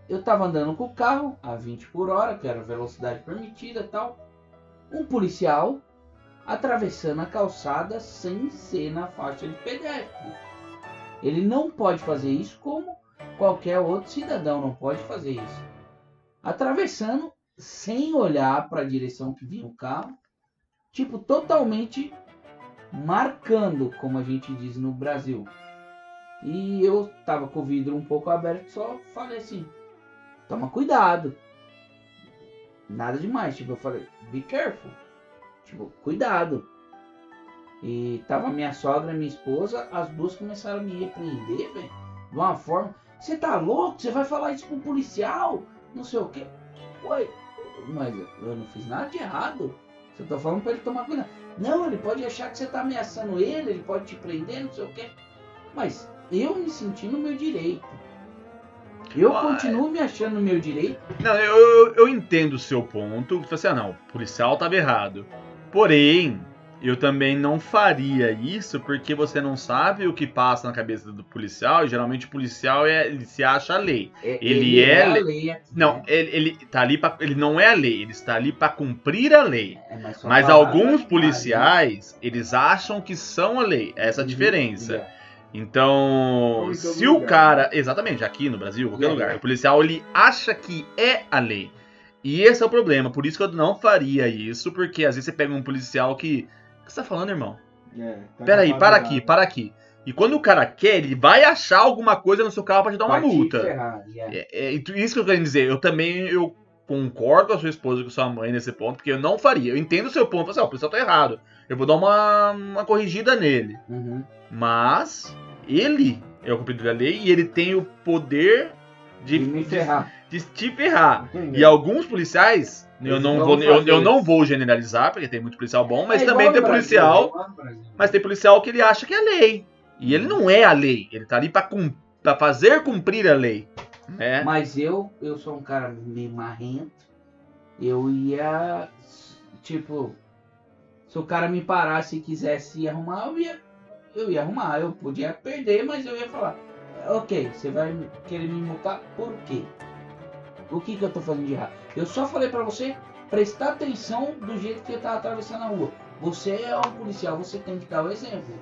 eu estava andando com o carro a 20 por hora, que era a velocidade permitida tal um policial atravessando a calçada sem ser na faixa de pedestre. Ele não pode fazer isso como qualquer outro cidadão não pode fazer isso. Atravessando sem olhar para a direção que vinha o carro, tipo totalmente marcando, como a gente diz no Brasil. E eu tava com o vidro um pouco aberto, só falei assim: toma cuidado. Nada demais, tipo, eu falei, be careful. Tipo, cuidado. E tava minha sogra e minha esposa, as duas começaram a me repreender, velho. De uma forma. Você tá louco? Você vai falar isso pro policial? Não sei o quê. Ué, mas eu não fiz nada de errado. Você tá falando pra ele tomar cuidado. Não, ele pode achar que você tá ameaçando ele, ele pode te prender, não sei o quê. Mas eu me senti no meu direito. Eu Uai. continuo me achando no meu direito. Não, eu, eu, eu entendo o seu ponto. Você assim, ah, não, o policial tava errado. Porém, eu também não faria isso porque você não sabe o que passa na cabeça do policial. E geralmente o policial é, ele se acha a lei. Ele é a le- lei aqui, Não, né? ele, ele tá ali para ele não é a lei, ele está ali para cumprir a lei. É, mas só Mas palavra alguns de policiais, eles acham que são a lei. Essa é a Uhum, diferença. é. Então, todo se o cara, exatamente, aqui no Brasil, qualquer É. lugar, o policial ele acha que é a lei. E esse é o problema, por isso que eu não faria isso, porque às vezes você pega um policial que, que você tá falando, irmão? É, tá Peraí, para aqui, para aqui. E quando o cara quer, ele vai achar alguma coisa no seu carro pra te dar uma multa. ferrar, yeah. É, é, isso que eu quero dizer, eu também eu concordo com a sua esposa e com a sua mãe nesse ponto, porque eu não faria. Eu entendo o seu ponto, assim, ó, o policial tá errado. Eu vou dar uma, uma corrigida nele. Uhum. Mas ele é o cumpridor da lei e ele tem o poder de, De de- ferrar. de te ferrar. Entendeu? E alguns policiais, eu não, vou, eu, eu não vou generalizar, porque tem muito policial bom, mas É também tem policial. Brasil. Mas tem policial que ele acha que é lei. E ele não é a lei. Ele tá ali pra, cum- pra fazer cumprir a lei. Né? Mas eu, eu sou um cara meio marrento. Eu ia, tipo, se o cara me parasse e quisesse arrumar, eu ia, eu ia arrumar. Eu podia perder, mas eu ia falar, ok, você vai querer me multar por quê? O que que eu tô fazendo de errado? Eu só falei pra você prestar atenção do jeito que eu tava atravessando a rua. Você é um policial, você tem que dar o exemplo.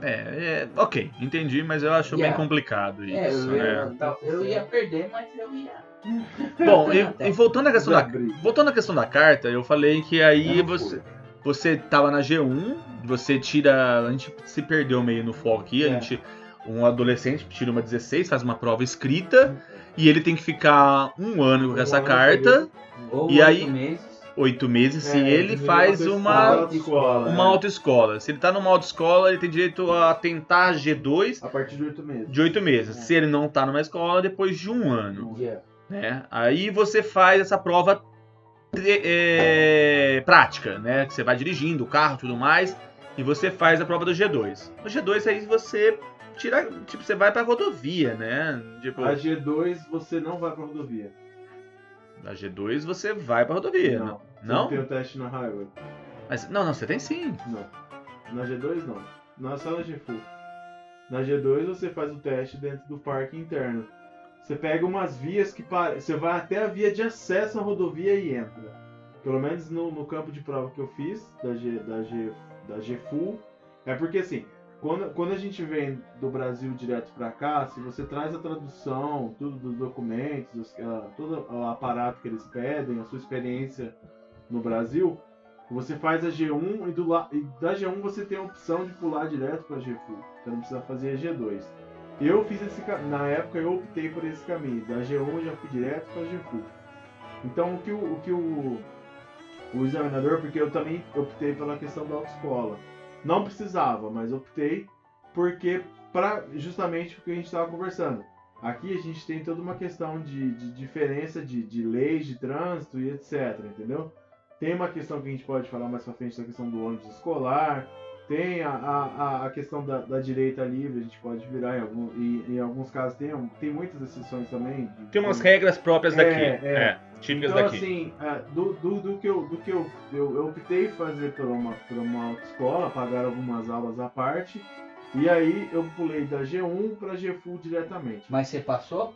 É, é, ok, entendi, mas eu acho Yeah. bem complicado É, isso, eu, né? ia, tá- eu ia perder, mas eu ia. Bom, e, e voltando à questão da, voltando à questão da carta, eu falei que aí Eu não você, você tava na G1, você tira. A gente se perdeu meio no foco aqui, a É. gente. Um adolescente tira uma 16, faz uma prova escrita, e ele tem que ficar um ano com essa ano carta, Ou E oito aí- meses. oito meses, se É, ele faz a uma, autoescola, uma é. autoescola. Se ele tá numa autoescola, ele tem direito a tentar G2 A partir de oito meses. de oito meses. É. Se ele não tá numa escola, depois de um ano. Yeah. né? Aí você faz essa prova é, prática, né? Que você vai dirigindo o carro e tudo mais, e você faz a prova do G2. No G2 aí você tira, tipo, você vai pra rodovia, né? Tipo, A G2 você não vai pra rodovia. na G2 você vai pra rodovia, Não. não? Você Não? tem o teste na highway. Mas não, não, você tem sim. Não. Na G2 não. Não é só na G-Full. Na G2 você faz o teste dentro do parque interno. Você pega umas vias que pare... você vai até a via de acesso à rodovia e entra. Pelo menos no, no campo de prova que eu fiz da G da G da G-Full. É porque assim, quando, quando a gente vem do Brasil direto pra cá, se você traz a tradução, tudo dos documentos, os- ah, todo o aparato que eles pedem, a sua experiência no Brasil, você faz a G1 e, do e da G1 você tem a opção de pular direto para G Full. Você não precisa fazer a G2. Eu fiz esse na época eu optei por esse caminho. Da G1 eu já fui direto para G Full. Então o que o, o que o, o examinador, porque eu também optei pela questão da autoescola. Não precisava, mas optei porque para justamente o que a gente estava conversando. Aqui a gente tem toda uma questão de, de diferença de, de leis de trânsito e etc, entendeu? Tem uma questão que a gente pode falar mais pra frente da questão do ônibus escolar. Tem a, a, a- questão da, da direita livre, a gente pode virar em, algum, e, em alguns casos. Tem, tem muitas exceções também. de- Tem umas regras próprias É, daqui. é. É, típicas então, daqui. assim, é, do, do, do que, eu, do que eu, eu, eu optei fazer por uma, por uma autoescola, pagar algumas aulas à parte. E aí eu pulei da G1 para G Full diretamente. Mas você passou?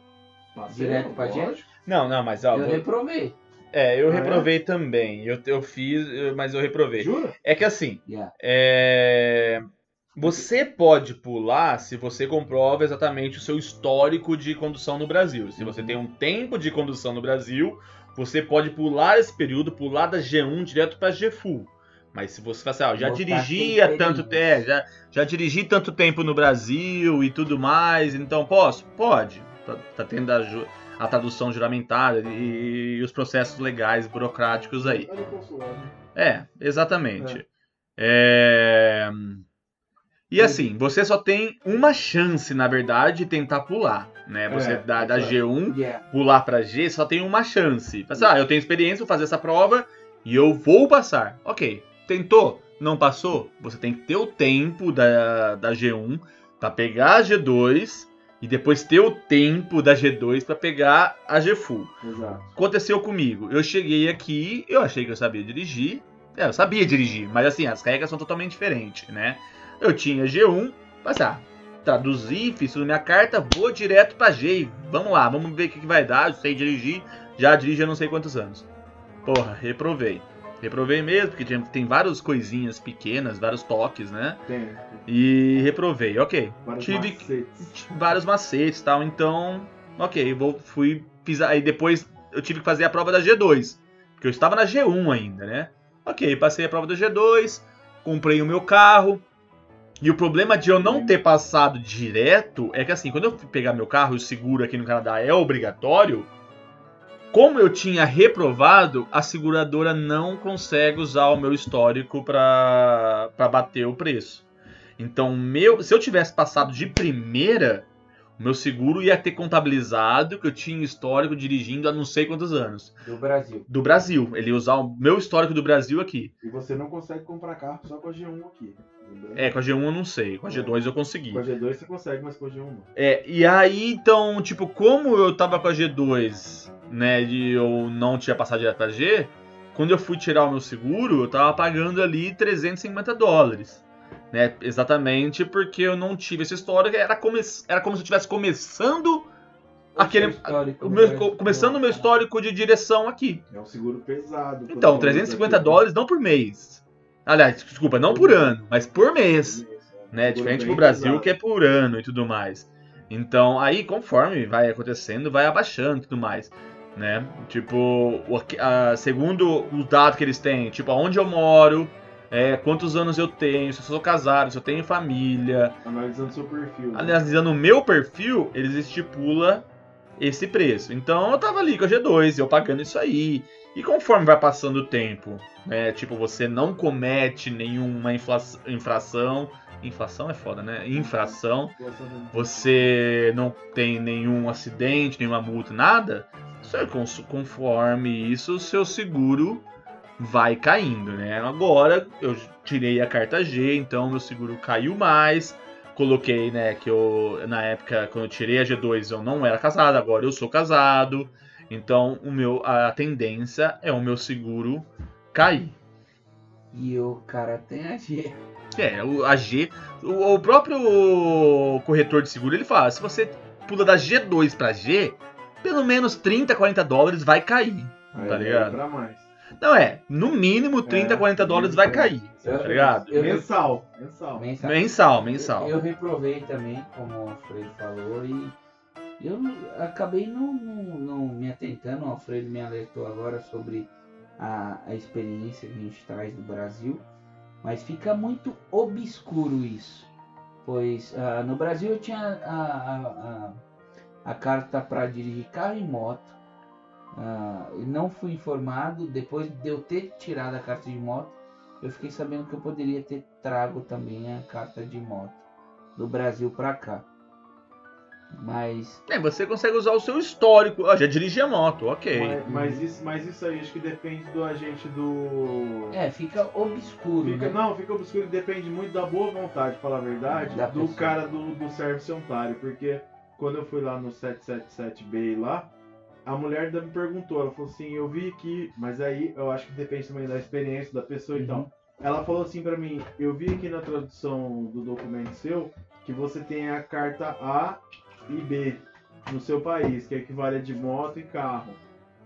Passei, Direto pra lógico. gente? Não, não, mas ó, eu vou- reprovei. É, eu Ah, é? reprovei também. Eu, eu fiz, mas eu reprovei. Jura? É que assim, Yeah. É, Você pode pular se você comprova exatamente o seu histórico de condução no Brasil. Se você tem um tempo de condução no Brasil, você pode pular esse período, pular da G1 direto para G Full. Mas se você fala assim, ó, já Botar dirigia tanto tempo, é, já, já dirigi tanto tempo no Brasil e tudo mais, então posso? Pode. Tá, tá tendo a, a tradução juramentada e, e os processos legais, burocráticos aí. Consulado. É, exatamente. É, E assim, você só tem uma chance, na verdade, de tentar pular, né? Você É, da, da exato. G1 Yeah. pular pra G, só tem uma chance. Pensar, ah, eu tenho experiência, vou fazer essa prova e eu vou passar. Ok, tentou, não passou? Você tem que ter o tempo da, da G1 pra pegar a G2 e depois ter o tempo da G2 pra pegar a G Full Exato. aconteceu comigo? Eu cheguei aqui, eu achei que eu sabia dirigir. É, eu sabia dirigir, mas assim, as regras são totalmente diferentes, né? Eu tinha G1, passar, traduzi, fiz tudo na minha carta, vou direto pra G. Vamos lá, vamos ver o que, que vai dar. Eu sei dirigir, já dirijo há não sei quantos anos. Porra, reprovei. Reprovei mesmo, porque tinha- tem várias coisinhas pequenas, vários toques, né? Tem. E reprovei, ok. Vários Tive macetes. vários macetes e tal, então, ok, vou, fui, fiz, aí depois eu tive que fazer a prova da G2, porque eu estava na G1 ainda, né? Ok, passei a prova da G2, comprei o meu carro, e o problema de eu não ter passado direto é que assim, quando eu pegar meu carro, e o seguro aqui no Canadá é obrigatório, como eu tinha reprovado, a seguradora não consegue usar o meu histórico para bater o preço. Então, meu, se eu tivesse passado de primeira, o meu seguro ia ter contabilizado que eu tinha histórico dirigindo há não sei quantos anos. Do Brasil. Do Brasil. Ele ia usar o meu histórico do Brasil aqui. E você não consegue comprar carro só com a G1 aqui. É, com a G1 eu não sei. Com a G2 eu consegui. Com a G2 você consegue, mas com a G1 não. É, e aí, então, tipo, como eu tava com a G2, né, e eu não tinha passado direto pra G, quando eu fui tirar o meu seguro, eu tava pagando ali 350 dólares. Né, exatamente porque eu não tive esse histórico, era como, era como se eu estivesse começando aquele, seu histórico o meu- Brasil. começando o meu histórico de direção aqui. É um seguro pesado. Então, Quando 350 aqui, dólares não por mês. Aliás, desculpa, não por ano, mas por mês. por mês, é. né? Diferente do Brasil, pesado. que é por ano e tudo mais. Então, aí, conforme vai acontecendo, vai abaixando e tudo mais, né? Tipo, o- a- segundo os dados que eles têm, tipo, aonde eu moro, é, quantos anos eu tenho, se eu sou casado, se eu tenho família, Analisando seu perfil. né? analisando o meu perfil, eles estipulam esse preço. Então eu tava ali com a G2, eu pagando isso aí. E conforme vai passando o tempo, né? Tipo, você não comete nenhuma infração. Inflação é foda, né? Infração. Você não tem nenhum acidente, nenhuma multa, nada. Conforme isso, o seu seguro vai caindo, né? Agora eu tirei a carta G, então meu seguro caiu mais. Coloquei, né, que eu na época quando eu tirei a G2 eu não era casado, agora eu sou casado. Então o meu a tendência é o meu seguro cair. E o cara tem a G. É, o, a G, o, o próprio corretor de seguro ele fala, se você pula da G2 pra G, pelo menos 30, 40 dólares vai cair. Aí tá vai ligado? Pra mais. Não é, no mínimo 30, É, 40 dólares vai é. cair, Eu- tá ligado? Eu- Mensal. Mensal. Mensal. Mensal, mensal. Eu, eu reprovei também, como o Alfredo falou, e eu acabei não, não, não me atentando. O Alfredo me alertou agora sobre a, a experiência que a gente traz do Brasil, mas fica muito obscuro isso. Pois ah, no Brasil eu tinha a, a, a, a carta para dirigir carro e moto. Ah, e não fui informado, depois de eu ter tirado a carta de moto, eu fiquei sabendo que eu poderia ter trago também a carta de moto do Brasil pra cá. Mas É, você consegue usar o seu histórico. Ah, já dirigi a moto, ok. Mas, mas isso, mas isso aí acho que depende do agente do. é, fica obscuro. Fica, né? não, fica obscuro e depende muito da boa vontade, pra falar a verdade, Da do pessoa. cara do, do Service Ontário. Porque quando eu fui lá no 777B lá, a mulher ainda me perguntou, ela falou assim, eu vi aqui, mas aí eu acho que depende também da experiência da pessoa e tal. Uhum. Ela falou assim pra mim, eu vi aqui na tradução do documento seu que você tem a carta A e B no seu país, que equivale a de moto e carro.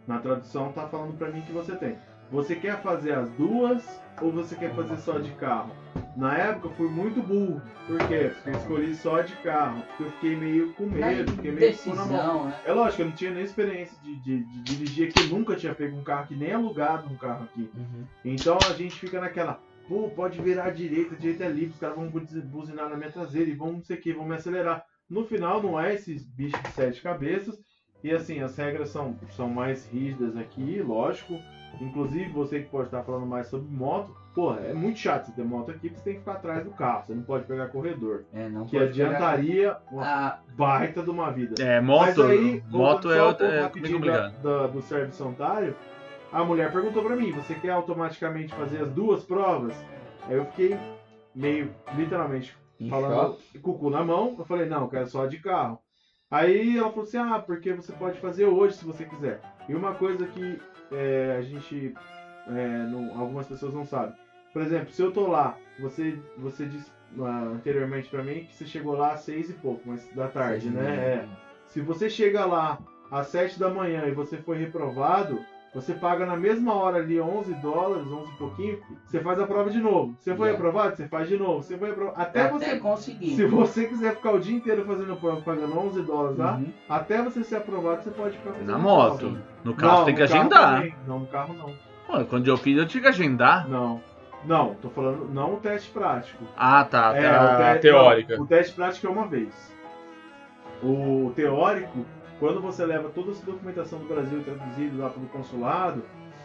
Na tradução tá falando pra mim que você tem. Você quer fazer as duas ou você quer fazer só de carro? Na época eu fui muito burro. Por quê? Porque eu escolhi só de carro. Porque eu fiquei meio com medo, fiquei meio com na mão. né? É lógico, eu não tinha nem experiência de, de- de dirigir aqui, eu nunca tinha pego um carro aqui, nem alugado um carro aqui. Uhum. Então a gente fica naquela, pô, pode virar à direita, a direita é livre, os caras vão buzi- buzinar na minha traseira e vão não sei o que, vão me acelerar. No final não é esses bichos de sete cabeças. E assim, as regras são, são mais rígidas aqui, lógico. Inclusive você que pode estar falando mais sobre moto, porra, é muito chato você ter moto aqui, porque você tem que ficar atrás do carro, você não pode pegar corredor. É, não Que pode pegar- adiantaria uma Ah, baita de uma vida. É, moto, aí, moto é, um outra- é meio da- complicado. da- do Service Ontário, a mulher perguntou pra mim, você quer automaticamente fazer as duas provas? Aí eu fiquei meio, literalmente, em falando choque. com o cu na mão, eu falei, não, eu quero só de carro. Aí ela falou assim, ah, porque você pode fazer hoje se você quiser. E uma coisa que é, a gente, é, não- algumas pessoas não sabem. Por exemplo, se eu tô lá, você, você disse ah, anteriormente pra mim que você chegou lá às seis e pouco, mas da tarde, Seis né? É. Se você chega lá às 7 da manhã e você foi reprovado, você paga na mesma hora ali 11 dólares, 11 e pouquinho, você faz a prova de novo. Você foi Yeah. reprovado, você faz de novo. Você foi reprovado. Até, Até você. conseguir. Se você quiser ficar o dia inteiro fazendo prova pagando 11 dólares lá, Uhum. até você ser aprovado, você pode ficar fazendo Na prova. moto. No carro Não, tem que carro agendar. também. Não, no carro não. Pô, quando eu fiz, eu tinha que agendar. Não. Não, tô falando não o teste prático. Ah, tá. É, a o te- teórica. não, o teste prático é uma vez. O teórico, quando você leva toda essa documentação do Brasil traduzida lá pelo consulado,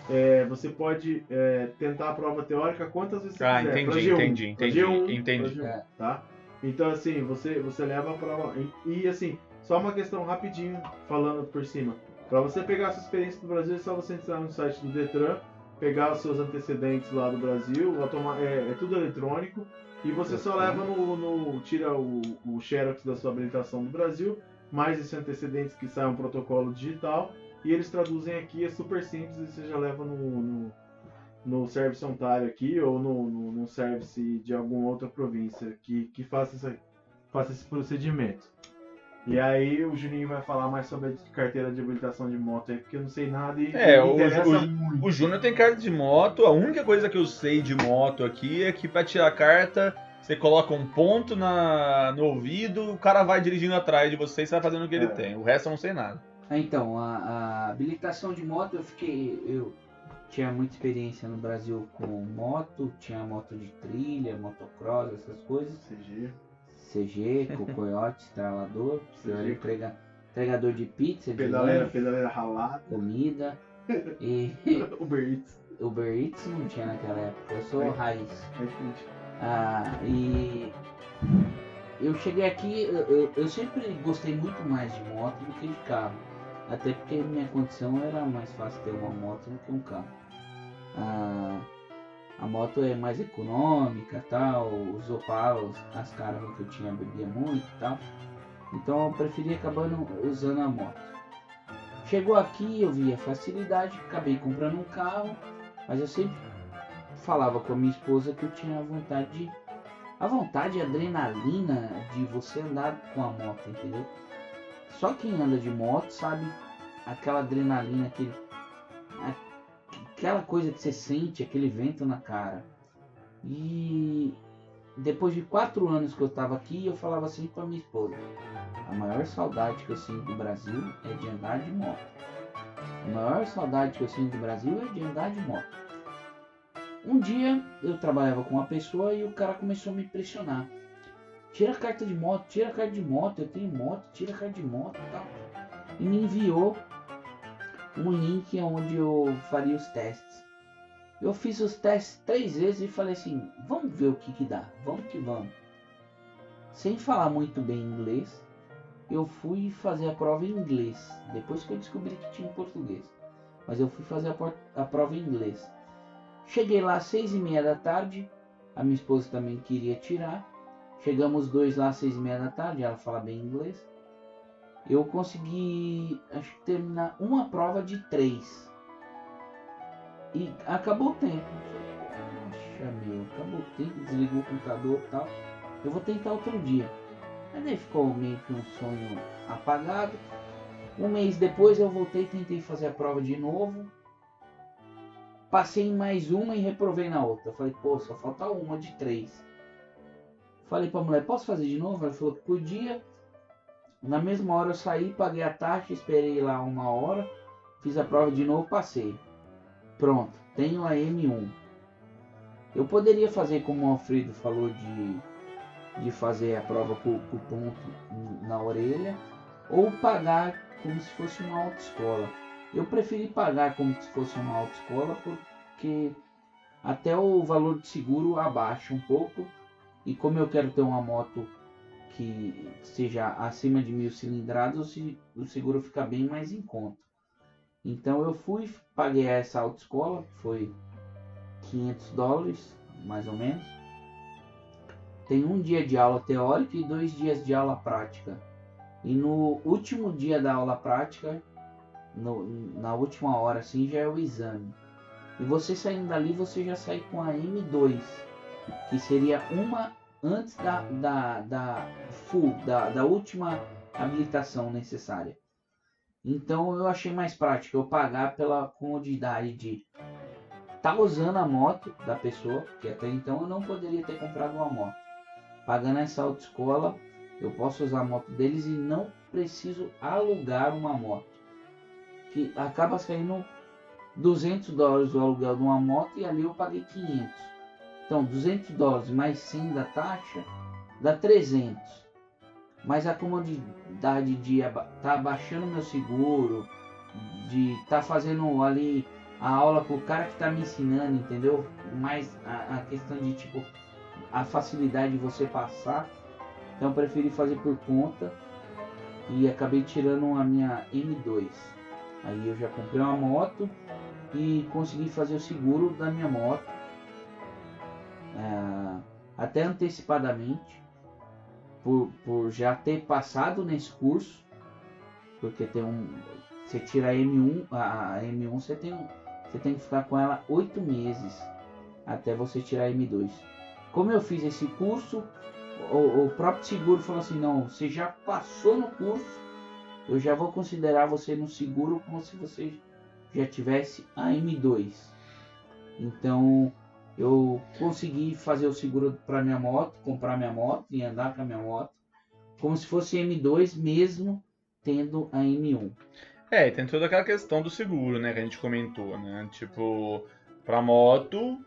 é, você pode é, tentar a prova teórica quantas vezes você Ah, quiser. entendi, Pra G1, entendi, entendi, G1, entendi. G1, É. tá? Então assim, você, você leva a prova. E, e, assim, só uma questão rapidinho, falando por cima. Para você pegar a sua experiência do Brasil, é só você entrar no site do Detran, pegar os seus antecedentes lá do Brasil, é, é tudo eletrônico, e você só Ok. leva no. no- tira o, o Xerox da sua habilitação do Brasil, mais esses antecedentes que saem um protocolo digital, e eles traduzem aqui, é super simples, e você já leva no, no, no Service Ontário aqui, ou no, no, no Service de alguma outra província que, que faça, essa, faça esse procedimento. E aí o Juninho vai falar mais sobre a carteira de habilitação de moto aí, porque eu não sei nada e É, me o- interessa o- muito. O Júnior tem carta de moto. A única coisa que eu sei de moto aqui é que pra tirar a carta, Você coloca um ponto na, no ouvido, o cara vai dirigindo atrás de você e você vai fazendo o que ele É. tem. O resto eu não sei nada. Ah, Então, a, a habilitação de moto, eu fiquei. Eu tinha muita experiência no Brasil com moto, tinha moto de trilha, motocross, essas coisas. CG. CG, cocoiote, estralador, entrega, entregador de pizza, de Pedaleira, lanche, pedaleira ralada. comida. E Uber Eats. Uber Eats não tinha naquela época, eu sou É. raiz. iFood. Ah, e eu cheguei aqui, eu, eu- eu sempre gostei muito mais de moto do que de carro. Até porque minha condição era mais fácil ter uma moto do que um carro. Ah, a moto é mais econômica tal, os Opalas, as caravas que eu tinha bebia muito tal. Então eu preferi acabando usando a moto. Chegou aqui, eu vi a facilidade, acabei comprando um carro, mas eu sempre falava com a minha esposa que eu tinha vontade de. A vontade a adrenalina de você andar com a moto, entendeu? Só quem anda de moto sabe aquela adrenalina, aquele, aquela coisa que você sente, aquele vento na cara. E depois de quatro anos que eu tava aqui, eu falava assim pra minha esposa: a maior saudade que eu sinto do Brasil é de andar de moto. A maior saudade que eu sinto do Brasil é de andar de moto. Um dia eu trabalhava com uma pessoa e o cara começou a me pressionar. Tira a carta de moto, tira a carta de moto, eu tenho moto, tira a carta de moto e tal. E me enviou um link onde eu faria os testes. Eu fiz os testes três vezes e falei assim, vamos ver o que que dá, vamos que vamos. Sem falar muito bem inglês, eu fui fazer a prova em inglês, depois que eu descobri que tinha em português. Mas eu fui fazer a, a prova em inglês. Cheguei lá às seis e meia da tarde, a minha esposa também queria tirar. Chegamos os dois lá às seis e meia da tarde, ela fala bem inglês. Eu consegui, acho que terminar uma prova de três. E acabou o tempo. Poxa meu, acabou o tempo, desligou o computador e tal. Eu vou tentar outro dia. Mas daí ficou meio que um sonho apagado. Um mês depois eu voltei tentei fazer a prova de novo. Passei em mais uma e reprovei na outra. Falei, pô, só falta uma de três. Falei pra mulher, posso fazer de novo? Ela falou que podia. Na mesma hora eu saí, paguei a taxa, esperei lá uma hora, fiz a prova de novo, passei. Pronto, tenho a M1. Eu poderia fazer como o Alfredo falou de, de fazer a prova com o ponto na orelha ou pagar como se fosse uma autoescola. Eu preferi pagar como se fosse uma autoescola porque até o valor de seguro abaixa um pouco e como eu quero ter uma moto que seja acima de mil cilindradas, o se- o seguro fica bem mais em conta. Então eu fui, paguei essa autoescola, foi 500 dólares, mais ou menos. Tem um dia de aula teórica e dois dias de aula prática. E no último dia da aula prática, no- na última hora assim, já é o exame. E você saindo dali, você já sai com a M2, que seria uma antes da, da, da full, da, da última habilitação necessária. Então eu achei mais prático eu pagar pela comodidade de estar usando a moto da pessoa, porque até então eu não poderia ter comprado uma moto. Pagando essa autoescola, eu posso usar a moto deles e não preciso alugar uma moto. Que acaba saindo 200 dólares o aluguel de uma moto e ali eu paguei 500. Então 200 dólares mais 100 da taxa dá 300. Mas a comodidade de estar tá abaixando meu seguro, de estar fazendo ali a aula com o cara que está me ensinando, entendeu? Mais a, a questão de tipo a facilidade de você passar. Então preferi fazer por conta e acabei tirando a minha M2. Aí eu já comprei uma moto e consegui fazer o seguro da minha moto é, até antecipadamente por, por já ter passado nesse curso porque tem um você tira a M1 a a M1 você tem você tem que ficar com ela oito meses até você tirar a M2 como eu fiz esse curso o, o próprio seguro falou assim não você já passou no curso eu já vou considerar você no seguro como se você já tivesse a M2 então eu consegui fazer o seguro para minha moto, comprar minha moto e andar com a minha moto, como se fosse M2 mesmo tendo a M1. É, tem toda aquela questão do seguro, né, que a gente comentou, né? Tipo, pra moto,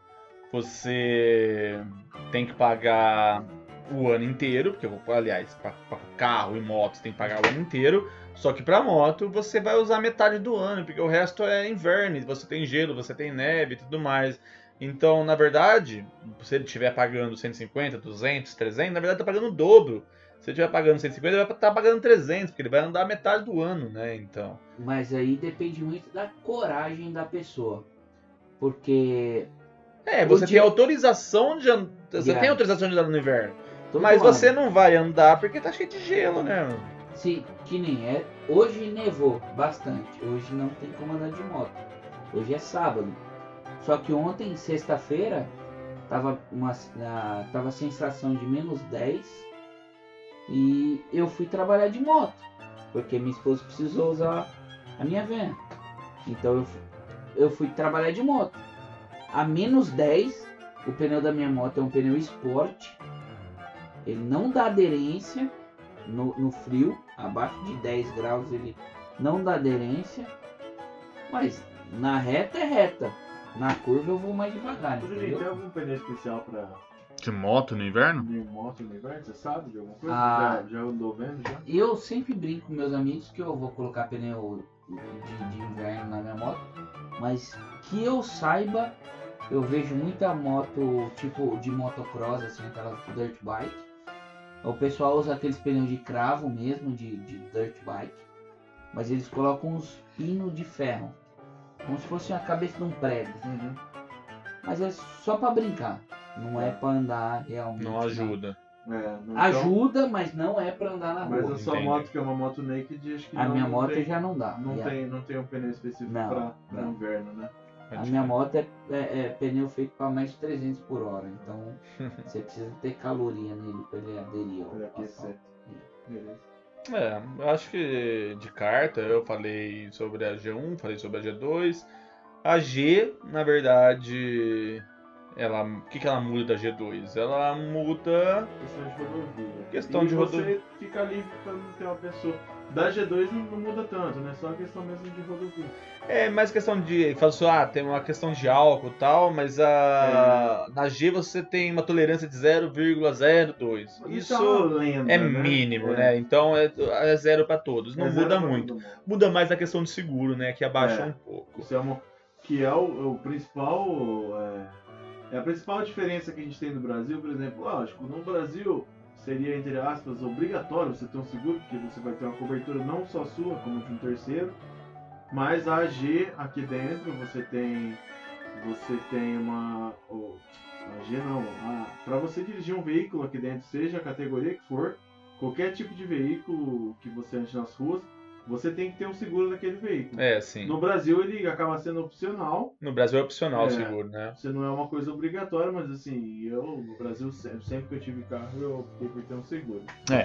você tem que pagar o ano inteiro, porque, aliás, pra carro e moto você tem que pagar o ano inteiro, só que pra moto você vai usar metade do ano, porque o resto é inverno, você tem gelo, você tem neve e tudo mais. Então, na verdade, se ele estiver pagando 150, 200, 300, na verdade tá pagando o dobro. Se ele estiver pagando 150, ele vai estar pagando 300, porque ele vai andar metade do ano, né? Então. Mas aí depende muito da coragem da pessoa. Porque É, você dia- tem autorização de andar. Você Yeah. tem autorização de andar no inverno. todo Mas ano, você não vai andar porque tá cheio de gelo, né? se que nem é, hoje nevou bastante. Hoje não tem como andar de moto. Hoje é sábado. Só que ontem, sexta-feira, tava uma ah, tava sensação de menos 10 e eu fui trabalhar de moto, porque minha esposa precisou usar a minha van. Então eu fui, eu fui trabalhar de moto. A menos 10, o pneu da minha moto é um pneu Sport. Ele não dá aderência no, no frio, abaixo de 10 graus ele não dá aderência. Mas na reta é reta. Na curva eu vou mais devagar, entendeu? tem algum pneu especial pra De moto no inverno? de moto no inverno? Você sabe de alguma coisa? Ah. Já, já andou vendo já? Eu sempre brinco com meus amigos que eu vou colocar pneu de, de inverno na minha moto, mas que eu saiba, eu vejo muita moto tipo de motocross, assim, aquelas dirt bike. O pessoal usa aqueles pneus de cravo mesmo, de, de dirt bike, mas eles colocam uns pinos de ferro, como se fosse a cabeça de um prego. Mas é só pra brincar, não é pra andar realmente. Não ajuda. É, não- então- Ajuda, mas não é pra andar na Mas rua. a sua Entendi. moto, que é uma moto naked, acho que A não, minha não moto tem, já não dá. não, a- tem, não tem um pneu específico Não, pra, pra não. inverno, né? A minha moto é, é- é pneu feito para mais de 300 por hora, então você precisa ter caloria nele para ele aderir ao Pra asfalto. aquecer. Beleza. É, eu acho que de carta eu falei sobre a G1, falei sobre a G2. A G, na verdade, ela, o que, que ela muda da G2? Ela muda. Questão de rodovia. Questão e de você rodovia. fica livre pra não ter uma pessoa. Da G2 não, muda tanto, né? Só a questão mesmo de rodovia. É mais questão de. Fala assim, ah, tem uma questão de álcool e tal, mas a, na G você tem uma tolerância de 0,02. Mas Isso é lenda, é né? mínimo, É. né? Então é, é zero para todos. Não É muda muito. Muda mais a questão de seguro, né? Que abaixa É. um pouco. Isso é uma, que é o, o principal. É, é a principal diferença que a gente tem no Brasil, por exemplo, lógico, no Brasil seria, entre aspas, obrigatório você ter um seguro, porque você vai ter uma cobertura não só sua, como de um terceiro. Mas a AG aqui dentro você tem. Você tem uma. o- a AG não. Para você dirigir um veículo aqui dentro, seja a categoria que for, qualquer tipo de veículo que você ande nas ruas, você tem que ter um seguro daquele veículo. É, sim. No Brasil ele acaba sendo opcional, No Brasil é opcional o É. seguro, né? você não é uma coisa obrigatória, mas assim, eu no Brasil sempre, sempre que eu tive carro eu optei por ter um seguro. É.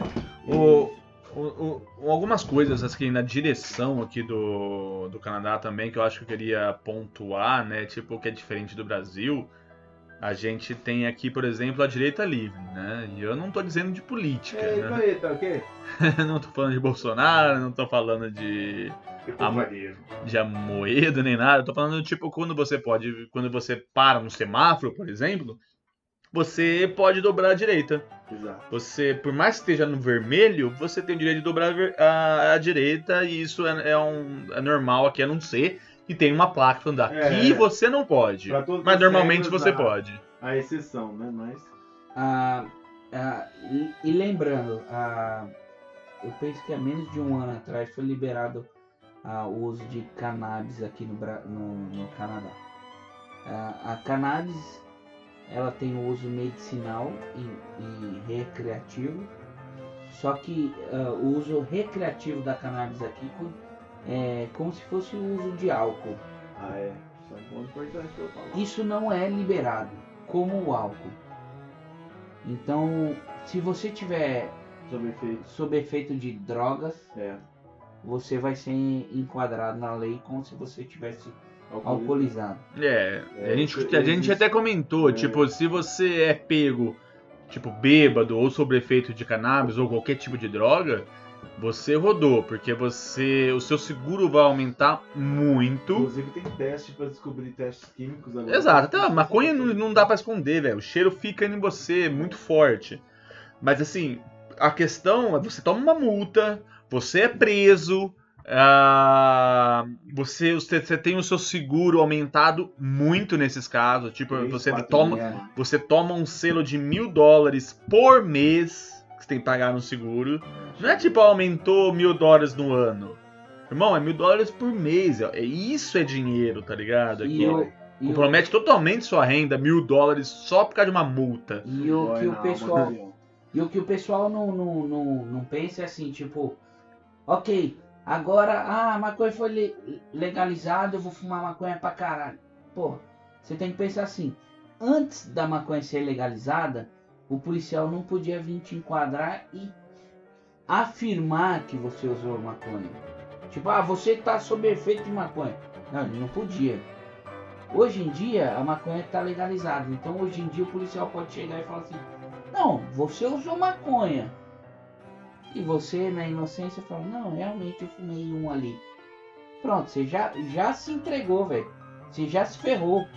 O, o- o- algumas coisas assim, na direção aqui do, do Canadá também que eu acho que eu queria pontuar, né? Tipo, que é diferente do Brasil. A gente tem aqui, por exemplo, a direita livre, né? E eu não tô dizendo de política, né? aí, tá ok? não tô falando de Bolsonaro, não tô falando de, de Amoedo nem nada. Eu tô falando, tipo, quando você pode. Quando você para no semáforo, por exemplo, você pode dobrar à direita. Exato. Você, por mais que esteja no vermelho, você tem o direito de dobrar a a, a direita e isso é, é um, é normal aqui, a não ser que tem uma placa falando aqui É. você não pode. Mas as normalmente você a- pode. A exceção, né? Mas. Ah, ah, e, e lembrando, ah, eu penso que há menos de um ano atrás foi liberado ah, o uso de cannabis aqui no, no, no Canadá. Ah, a cannabis ela tem o uso medicinal e, e recreativo, só que ah, o uso recreativo da cannabis aqui é como se fosse o uso de álcool. Ah, é. Isso é um ponto importante pra falar. Isso não é liberado, como o álcool. Então, se você tiver Sobre efeito. sob efeito de drogas, É. você vai ser enquadrado na lei como se você tivesse alcoolizado. É, É, a, gente, a gente existe. até comentou, É. tipo, se você é pego, tipo, bêbado ou sob efeito de cannabis ou qualquer tipo de droga, você rodou, porque você, o seu seguro vai aumentar muito. Inclusive tem teste pra descobrir testes químicos agora. Exato, até a maconha não, não dá pra esconder, velho. O cheiro fica em você muito forte. Mas assim, a questão é você toma uma multa, você é preso, ah, você, você, você tem o seu seguro aumentado muito nesses casos. Tipo, Três, você quatro toma, você toma um selo de mil dólares por mês que você tem que pagar no seguro. Não é tipo, aumentou mil dólares no ano. Irmão, é mil dólares por mês. É, isso é dinheiro, tá ligado? E Aqui, eu, e o, compromete totalmente sua renda, mil dólares, só por causa de uma multa. e o que o pessoal. E o que o pessoal não, não, não, não pensa é assim, tipo, ok, agora ah, a maconha foi le- legalizada, eu vou fumar maconha pra caralho. Pô, você tem que pensar assim, antes da maconha ser legalizada, o policial não podia vir te enquadrar e afirmar que você usou maconha. Tipo, ah, você tá sob efeito de maconha. Não, ele não podia. Hoje em dia a maconha está legalizada, então hoje em dia o policial pode chegar e falar assim: Não, você usou maconha. E você, na inocência, fala: Não, realmente eu fumei um ali. Pronto, você já, já se entregou, velho. Você já se ferrou.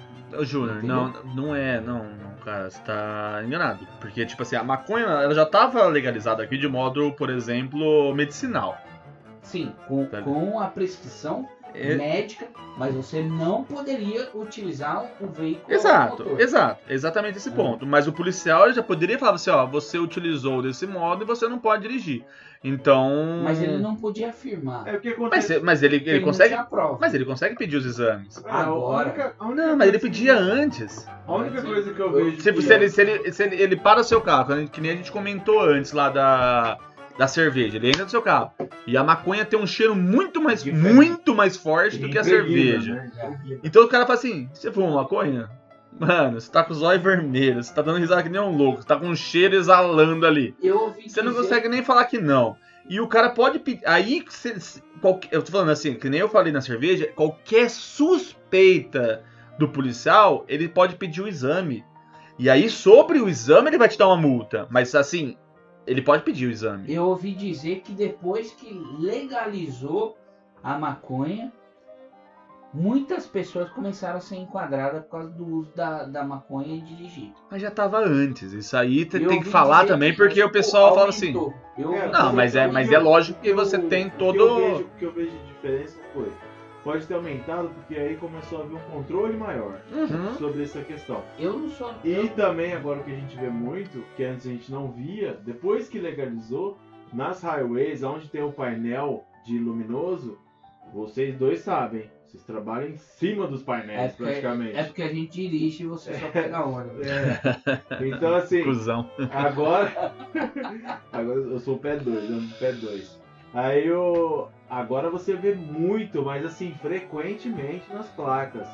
Júnior, não, não é, não, não, cara, você tá enganado. Porque, tipo assim, a maconha, ela já tava legalizada aqui de modo, por exemplo, medicinal. Sim, com, Tá. com a prescrição É- médica, mas você não poderia utilizar o veículo. Exato, exato, exatamente esse É. ponto. Mas o policial já poderia falar assim, ó, você utilizou desse modo e você não pode dirigir. Então. Mas ele não podia afirmar. É o que Mas, acontece. mas ele, ele não consegue. Mas ele consegue pedir os exames. É, a agora. única- a única Não, mas ele coisa que- pedia antes. A única coisa que eu vejo. Se, que se é- ele, se, ele, se ele, ele para o seu carro, que nem a gente comentou antes lá da, da cerveja, ele entra no seu carro. E a maconha tem um cheiro muito mais, Diferente. muito mais forte do que a cerveja. né? Então o cara fala assim: você fuma maconha? Mano, você tá com os olhos vermelhos, você tá dando risada que nem um louco, você tá com um cheiro exalando ali. Eu ouvi Você não dizer- consegue nem falar que não. E o cara pode pedir. Aí, cê- qualquer- eu tô falando assim, que nem eu falei na cerveja, qualquer suspeita do policial, ele pode pedir o exame. E aí, sobre o exame, ele vai te dar uma multa. Mas assim, ele pode pedir o exame. Eu ouvi dizer que depois que legalizou a maconha, muitas pessoas começaram a ser enquadradas por causa do uso da, da maconha e dirigir. Mas já tava antes. Isso aí Eu tem que falar também, que, porque o pessoal fala assim. Eu É, Não, mas é, mas é lógico que você tem O que todo. eu vejo, o que eu vejo de diferença foi. Pode ter aumentado porque aí começou a haver um controle maior Uhum. sobre essa questão. Eu não sou. E eu- também agora o que a gente vê muito, que antes a gente não via, depois que legalizou, nas highways, onde tem o painel de luminoso, vocês dois sabem, vocês trabalham em cima dos é, painéis porque, praticamente. é porque a gente dirige e você só pega ônibus. É. Então assim, Cusão. agora. agora eu sou o pé 2, eu pé 2. Aí eu. Agora você vê muito, mas assim, frequentemente nas placas.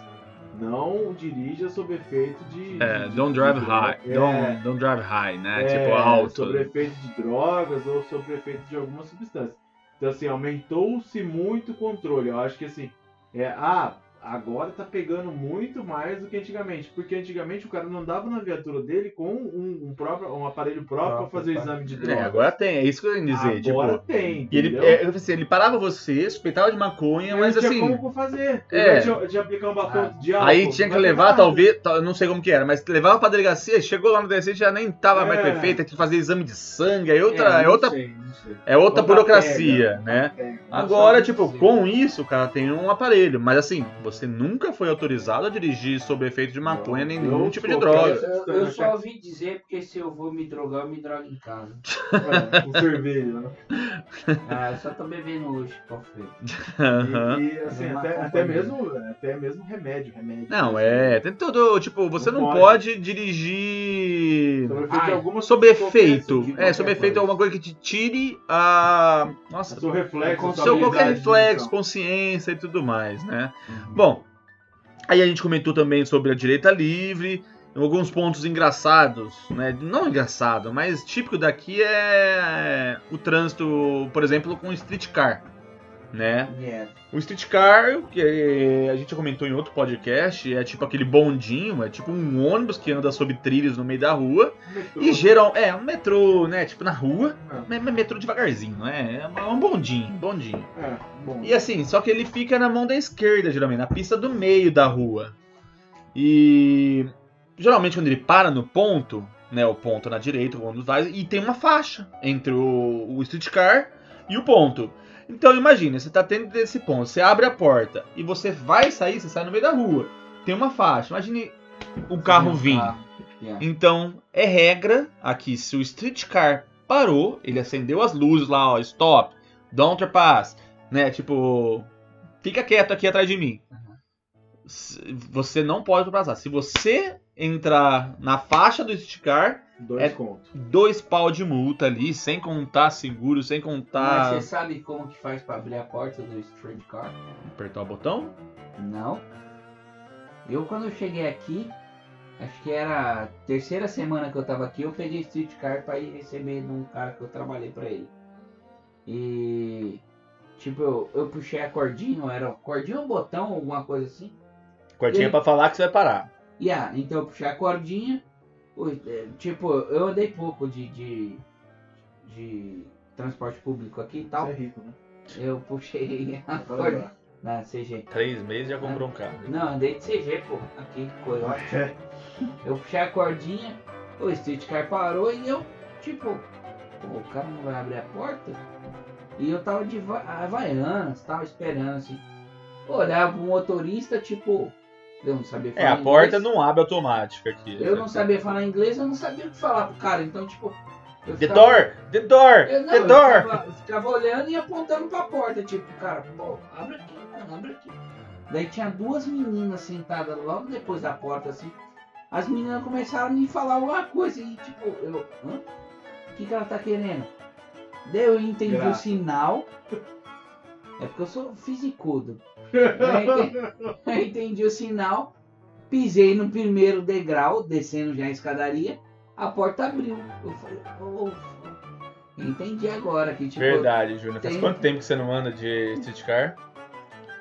Não dirija sob efeito de. É, de- don't de drive high. É, Don't, don't drive high, né? é, tipo, alto. Sobre efeito de drogas ou sobre efeito de alguma substância. Então, assim, aumentou-se muito o controle. Eu acho que assim. É, ah, agora tá pegando muito mais do que antigamente. Porque antigamente o cara não andava na viatura dele com um, um próprio, um aparelho próprio para fazer o exame de É, drogas. agora tem, é isso que eu ia dizer. Agora tipo, tem. E ele, é, assim, ele parava você, suspeitava de maconha, mas não tinha assim. como fazer. É. É. De, de aplicar um batom de álcool. Aí tinha que levar, nada. talvez, não sei como que era, mas levava pra delegacia, chegou lá no delegacia, já nem tava mais É. perfeito, tinha que fazer exame de sangue, é outra, é, não outra, sei, não sei. é outra Outra burocracia, né? É. Agora, tipo, com isso, cara, tem um aparelho, mas assim, você nunca foi autorizado a dirigir sob efeito de maconha nem nenhum tipo de droga. Eu, eu só ouvi dizer porque se eu vou me drogar, eu me drogo em casa. É, com cerveja, né? Ah, eu só tô bebendo hoje, cofre. Aham. E, e, assim, É até, até, mesmo, até mesmo remédio, remédio. Não, é, tem todo, tipo, você não, Não pode. pode. dirigir Sobre efeito de Ai, alguma sob efeito. É, sob efeito é alguma coisa que te tire a. Nossa, Seu reflexo, Com sua seu qualquer reflexo, visão. consciência e tudo mais, né? Bom, aí a gente comentou também sobre a direita livre, alguns pontos engraçados, né? Não engraçado, mas típico daqui é o trânsito, por exemplo, com streetcar. né? Yeah. O Street Car, que é- a gente comentou em outro podcast, é tipo aquele bondinho, é tipo um ônibus que anda sob trilhos no meio da rua. Metrô. E geral, é um metrô, né? Tipo na rua, Ah. mas mas metrô devagarzinho, não é? É um bondinho, bondinho. É, bom. E assim, só que ele fica na mão da esquerda, geralmente, na pista do meio da rua. E geralmente quando ele para no ponto, né, o ponto na direita, o ônibus vai, e tem uma faixa entre o, o streetcar e o ponto. Então imagina, você tá dentro desse ponto, você abre a porta e você vai sair, você sai no meio da rua. Tem uma faixa. Imagine um carro vir. Yeah. Então, é regra aqui, se o streetcar parou, ele acendeu as luzes lá, ó, stop, don't trespass, né? Tipo, fica quieto aqui atrás de mim. Você não pode ultrapassar. Se você entrar na faixa do streetcar, Dois é- contos. dois pau de multa ali, sem contar seguro, sem Mas contar. você sabe como que faz pra abrir a porta do streetcar? Apertar o botão? Não. Eu quando eu cheguei aqui, acho que era a terceira semana que eu tava aqui, eu peguei streetcar pra ir receber de um cara que eu trabalhei pra ele. E tipo, eu, eu puxei a cordinha, era cordinha ou botão, alguma coisa assim. Cortinha E- pra falar que você vai parar. E ah, então eu puxei a cordinha. É, Tipo, eu andei pouco de, de, de transporte público aqui e Você tal. é rico, né? Eu puxei a lembrar. na CG. Três meses já comprou um carro. Não, andei de CG, pô, aqui, Coyote. É. Eu puxei a cordinha, o streetcar parou e eu, tipo, pô, o cara não vai abrir a porta? E eu tava de va- Havaianas, tava esperando assim. Olhava pro motorista, tipo, eu não sabia falar É, a inglês. porta não abre automática aqui. Eu não sabia falar inglês, eu não sabia o que falar pro cara, então, tipo. Eu The ficava- door! The door! Eu, não, the eu door! ficava, eu ficava olhando e apontando pra porta, tipo, cara, pô, abre aqui, mano, abre aqui. Daí tinha duas meninas sentadas logo depois da porta, assim. As meninas começaram a me falar alguma coisa e, tipo, eu, hã? O que, que ela tá querendo? Daí eu entendi o Graça. sinal. É porque eu sou fisicudo. Eu entendi, eu entendi o sinal, pisei no primeiro degrau, descendo já a escadaria, a porta abriu. Eu falei, oh, entendi agora que tipo. Verdade, Júnior. Faz tem- quanto tempo que você não anda de streetcar?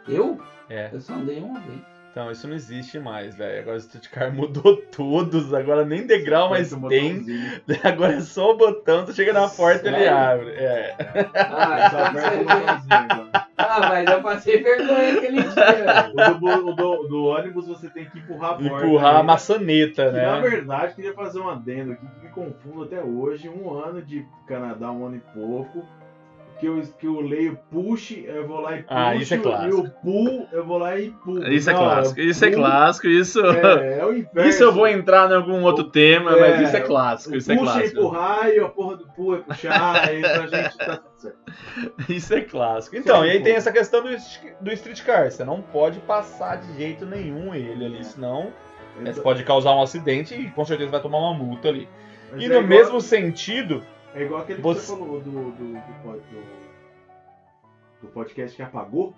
Eu? É. Eu só andei uma vez. Então, isso não existe mais, velho. Agora o streetcar mudou todos. Agora nem degrau mais um tem. botãozinho. Agora é só o botão, você chega na porta e ele abre. É. Ah, Só então aperta o botãozinho ah, mas eu passei vergonha aquele dia. O do, o do- do ônibus você tem que empurrar a porta. Empurrar a ali. maçaneta, Que, Na né? verdade, queria fazer um adendo aqui que me confundo até hoje. Um ano de Canadá, um ano e pouco. Que eu, que eu leio push, eu vou lá e puxo. Ah, isso é clássico. E o pull, eu vou lá e pull. Isso é clássico, isso é clássico, isso. É, é o inverso. Isso eu vou entrar em algum outro tema, mas É, isso é clássico, O isso é push é clássico. empurrar e a porra do pull é puxar. aí pra gente tá tudo certo. Isso é clássico. Então, Sim, e aí tem essa questão do, do streetcar. Você não pode passar de jeito nenhum ele ali, senão né, você pode causar um acidente e com certeza vai tomar uma multa ali. Mas E é no igual- mesmo sentido, É igual aquele que Você- você falou do, do, do, do- podcast que apagou.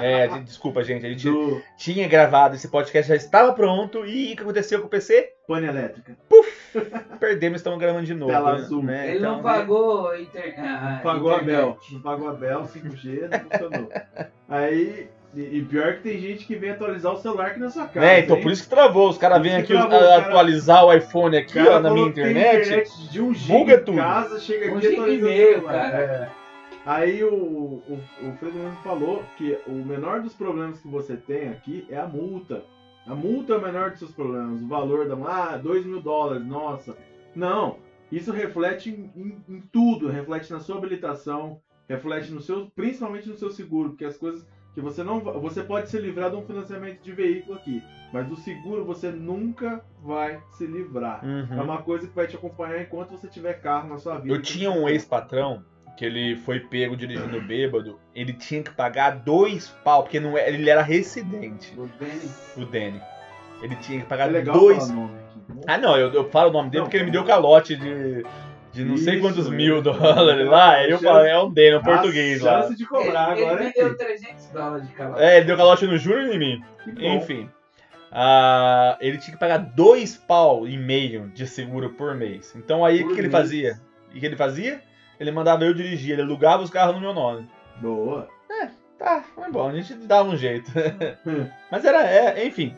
é, de- desculpa, gente, a gente Do tinha gravado esse podcast, já estava pronto, e o que aconteceu com o PC? pane elétrica. Perdemos, estamos gravando de novo. Tela né? azul. Né? Ele não Então, pagou a inter... a Não pagou a internet. Bel. Não pagou a Bel, 5G, não funcionou. Aí, e, e pior que tem gente que vem atualizar o celular aqui na sua casa. É, então hein? por isso que travou. Os caras vêm aqui travou, a- o cara- atualizar o iPhone O aqui, cara ó, na minha tem internet. de 1 buga giga tudo. em casa, chega Um aqui e giga e atualiza o meio, celular. cara. É. Aí o, o, o Fredo mesmo falou que o menor dos problemas que você tem aqui é a multa. A multa é o menor dos seus problemas. O valor da ah, 2 mil dólares, nossa. Não. Isso reflete em, em- em tudo. Reflete na sua habilitação, reflete no seu, principalmente no seu seguro, porque as coisas que você não você pode se livrar de um financiamento de veículo aqui, mas do seguro você nunca vai se livrar. É Uhum. uma coisa que vai te acompanhar enquanto você tiver carro na sua vida. Eu tinha um ex-patrão que ele foi pego dirigindo bêbado. Ele tinha que pagar dois pau, porque não, é- ele era residente, O Danny. o Danny. Ele tinha que É pagar legal dois. falar nome aqui. Ah, não, eu, eu falo o nome dele Não, porque ele me deu calote de, de não sei Isso, quantos é. mil dólares lá. Eu falo, é um um A português lá. chance de cobrar ele, agora ele é me deu aqui. 300 dólares de calote. É, ele deu calote no Júnior e em mim. Enfim. Ah, ele tinha que pagar dois pau e meio de seguro por mês. Então aí o que, que ele fazia? O que ele fazia? Ele mandava eu dirigir, ele alugava os carros no meu nome. Boa. É, Tá, foi bom, a gente dava um jeito. Mas era, é, enfim,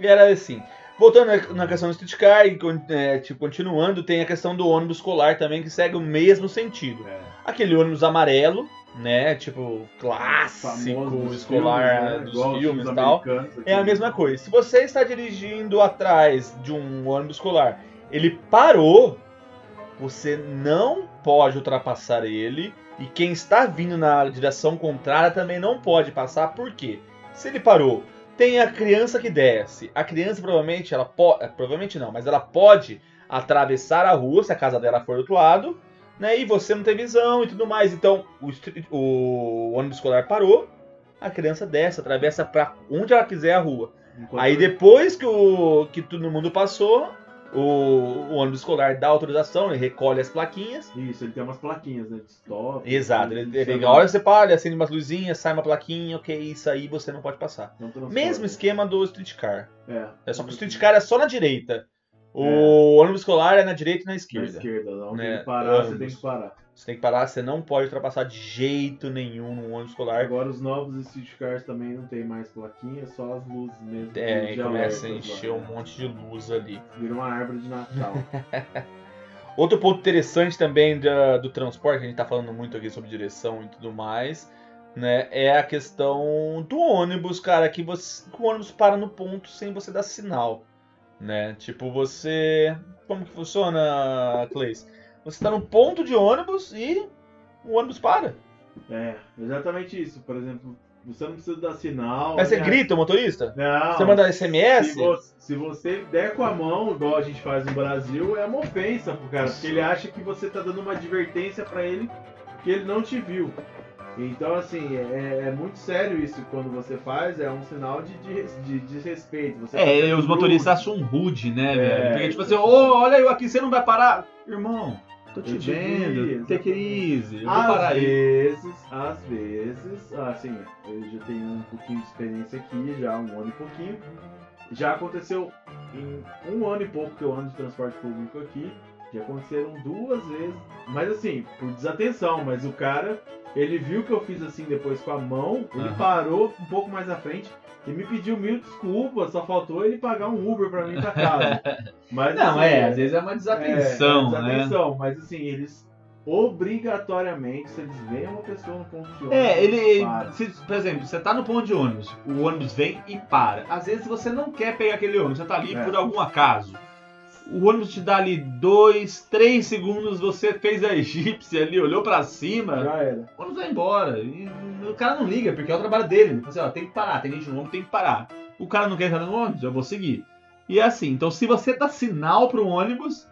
era assim. Voltando na- questão do streetcar, e é, tipo, continuando, tem a questão do ônibus escolar também, que segue o mesmo sentido. É. Aquele ônibus amarelo, né, tipo, clássico, Famoso dos escolar filmes, né? dos filmes e tal. É a mesma coisa. Se você está dirigindo atrás de um ônibus escolar, ele parou, você não pode ultrapassar ele. E quem está vindo na direção contrária também não pode passar. Por quê? Se ele parou, tem a criança que desce. A criança provavelmente, ela pode. Provavelmente não, mas ela pode atravessar a rua se a casa dela for do outro lado. Né, e você não tem visão e tudo mais. Então, o, o ônibus escolar parou, a criança desce, atravessa para onde ela quiser a rua. Enquanto- Aí depois que, o, que todo mundo passou, o, o ônibus escolar dá autorização, ele recolhe as plaquinhas. Isso, ele tem umas plaquinhas, né? De stop. Exato, ele, ele, a hora você para, ele acende umas luzinhas, sai uma plaquinha, ok, isso aí você não pode passar. Não. Mesmo esquema do streetcar. É. É só que o streetcar é só na direita. O É. ônibus escolar é na direita e na Na esquerda. esquerda, onde Né, ele parar, você ambos. tem que parar. Você tem que parar, você não pode ultrapassar de jeito nenhum no ônibus escolar. Agora os novos streetcars também não tem mais plaquinha, só as luzes mesmo. É, e começa a encher um monte de luz ali. Vira uma árvore de Natal. Outro ponto interessante também da- do transporte, a gente tá falando muito aqui sobre direção e tudo mais, né? É a questão do ônibus, cara, que, você, que o ônibus para no ponto sem você dar sinal, né? Tipo, você. Como que funciona, Cleis? Você tá no ponto de ônibus e o ônibus para. é, exatamente isso. Por exemplo, você não precisa dar sinal. Mas você né? grita, o motorista? Não. Você manda SMS? Se você, se você der com a mão, igual a gente faz no Brasil, é uma ofensa pro cara, porque ele acha que você tá dando uma advertência pra ele que ele não te viu. Então, assim, é, é muito sério isso quando você faz, é um sinal de, de, de desrespeito. Tá É, sendo os motoristas acham rude, né, É. velho? Porque, tipo assim, ô, olha eu aqui, você não vai parar? Irmão, tô te vendo, vi, take it easy, eu vou Às parar aí. vezes, às vezes, assim, eu já tenho um pouquinho de experiência aqui, já um ano e pouquinho. Já aconteceu em um ano e pouco que eu ando de transporte público aqui. Já aconteceram duas vezes, mas assim, por desatenção, mas o cara, ele viu que eu fiz assim depois com a mão, ele Aham. parou um pouco mais à frente e me pediu mil desculpas, só faltou ele pagar um Uber pra mim pra casa. Mas, Não, assim, é, às vezes é uma desatenção, é, né? desatenção, mas assim, eles obrigatoriamente, se eles veem uma pessoa no ponto de ônibus, É, ele. se- por exemplo, você tá no ponto de ônibus, o ônibus vem e para. Às vezes você não quer pegar aquele ônibus, você tá ali É. por algum acaso. O ônibus te dá ali dois, três segundos, você fez a egípcia ali, olhou pra cima, Já era. o ônibus vai embora. E o cara não liga, porque é o trabalho dele. Ele fala assim, ó, tem que parar, tem gente no ônibus, tem que parar. O cara não quer entrar no ônibus, eu vou seguir. E é assim, então se você dá sinal pro ônibus,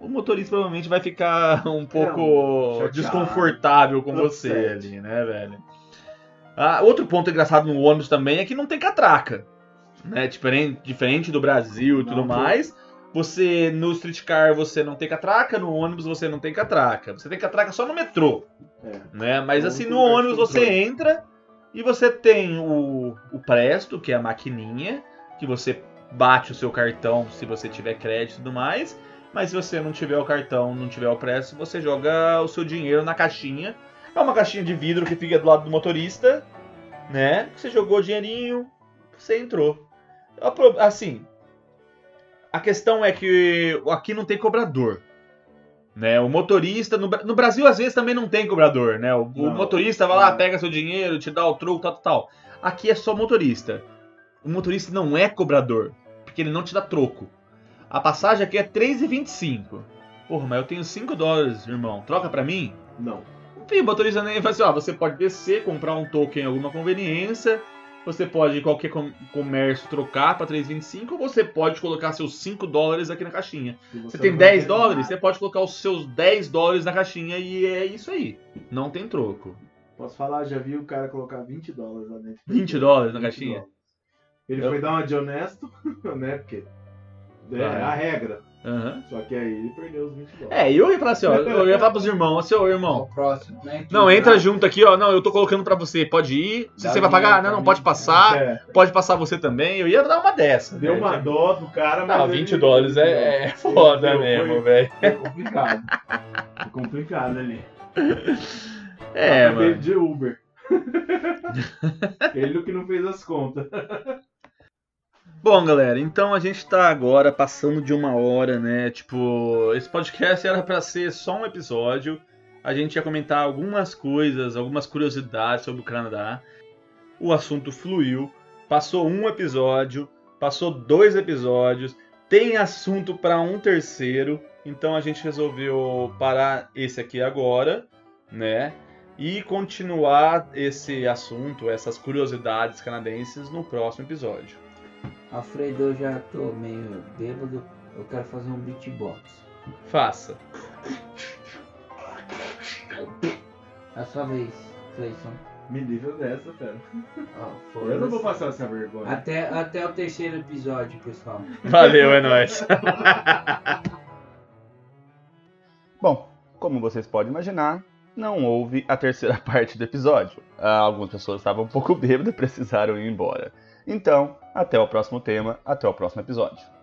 o motorista provavelmente vai ficar um pouco chateado. desconfortável com você ali, né, velho? Ah, outro ponto engraçado no ônibus também é que não tem catraca. Né? Diferente, diferente do Brasil e Não, tudo pô. Você no streetcar você não tem catraca, no ônibus você não tem catraca. Você tem catraca só no metrô. É. Né? Mas Vamos assim, no ônibus você controle. entra e você tem o, o Presto, que é a maquininha, que você bate o seu cartão se você tiver crédito e tudo mais. Mas se você não tiver o cartão, não tiver o Presto, você joga o seu dinheiro na caixinha. É uma caixinha de vidro que fica do lado do motorista, né? Você jogou o dinheirinho, você entrou. Assim, a questão é que aqui não tem cobrador. Né, o motorista, no, no Brasil às vezes também não tem cobrador, né? O, o Não. motorista vai lá, Não. pega seu dinheiro, te dá o troco, tal, tal, tal. Aqui é só motorista. O motorista não é cobrador, porque ele não te dá troco. A passagem aqui é 3,25. Porra, mas eu tenho 5 dólares, irmão. Troca pra mim? Não. Enfim, o motorista nem fala assim, ó, você pode descer, comprar um token em alguma conveniência, você pode em qualquer com- comércio trocar pra 3,25 ou você pode colocar seus 5 dólares aqui na caixinha. Você não tem vai 10 ter dólares, nada. você pode colocar os seus 10 dólares na caixinha e é isso aí. Não tem troco. Posso falar, já vi o cara colocar 20 dólares lá dentro. 20 dólares na 20 caixinha? dólares. Ele Eu- foi dar uma de honesto, né? Porque é Vai. a regra. Aham. Só que aí ele perdeu os 20 dólares. É, e eu ia falar assim, ó, eu ia falar pros irmãos, assim, ô irmão, próximo, né? não, entra junto aqui, ó, não, eu tô colocando pra você, pode ir, se Dá você vai pagar, não, não, pode passar, É, pode passar você também, eu ia dar uma dessa. deu né? uma dó do cara, mas. Não, ele- 20 dólares é, é foda Foi- mesmo, velho. Foi complicado. Foi complicado ali. É, mano. De Uber. Ele que não fez as contas. Bom, galera, então a gente tá agora passando de uma hora, né? Tipo, esse podcast era pra ser só um episódio. A gente ia comentar algumas coisas, algumas curiosidades sobre o Canadá. O assunto fluiu. Passou um episódio, passou dois episódios, tem assunto para um terceiro. Então a gente resolveu parar esse aqui agora, né? E continuar esse assunto, essas curiosidades canadenses no próximo episódio. Alfredo, eu já tô meio bêbado. Eu quero fazer um beatbox. Faça. É a sua vez, Cleison. Me livra dessa, cara. Ó, Eu não vou passar essa vergonha. Até, até o terceiro episódio, pessoal. Valeu, é nóis. Bom, como vocês podem imaginar, não houve a terceira parte do episódio. Ah, Algumas pessoas estavam um pouco bêbadas e precisaram ir embora. Então, até o próximo tema, até o próximo episódio.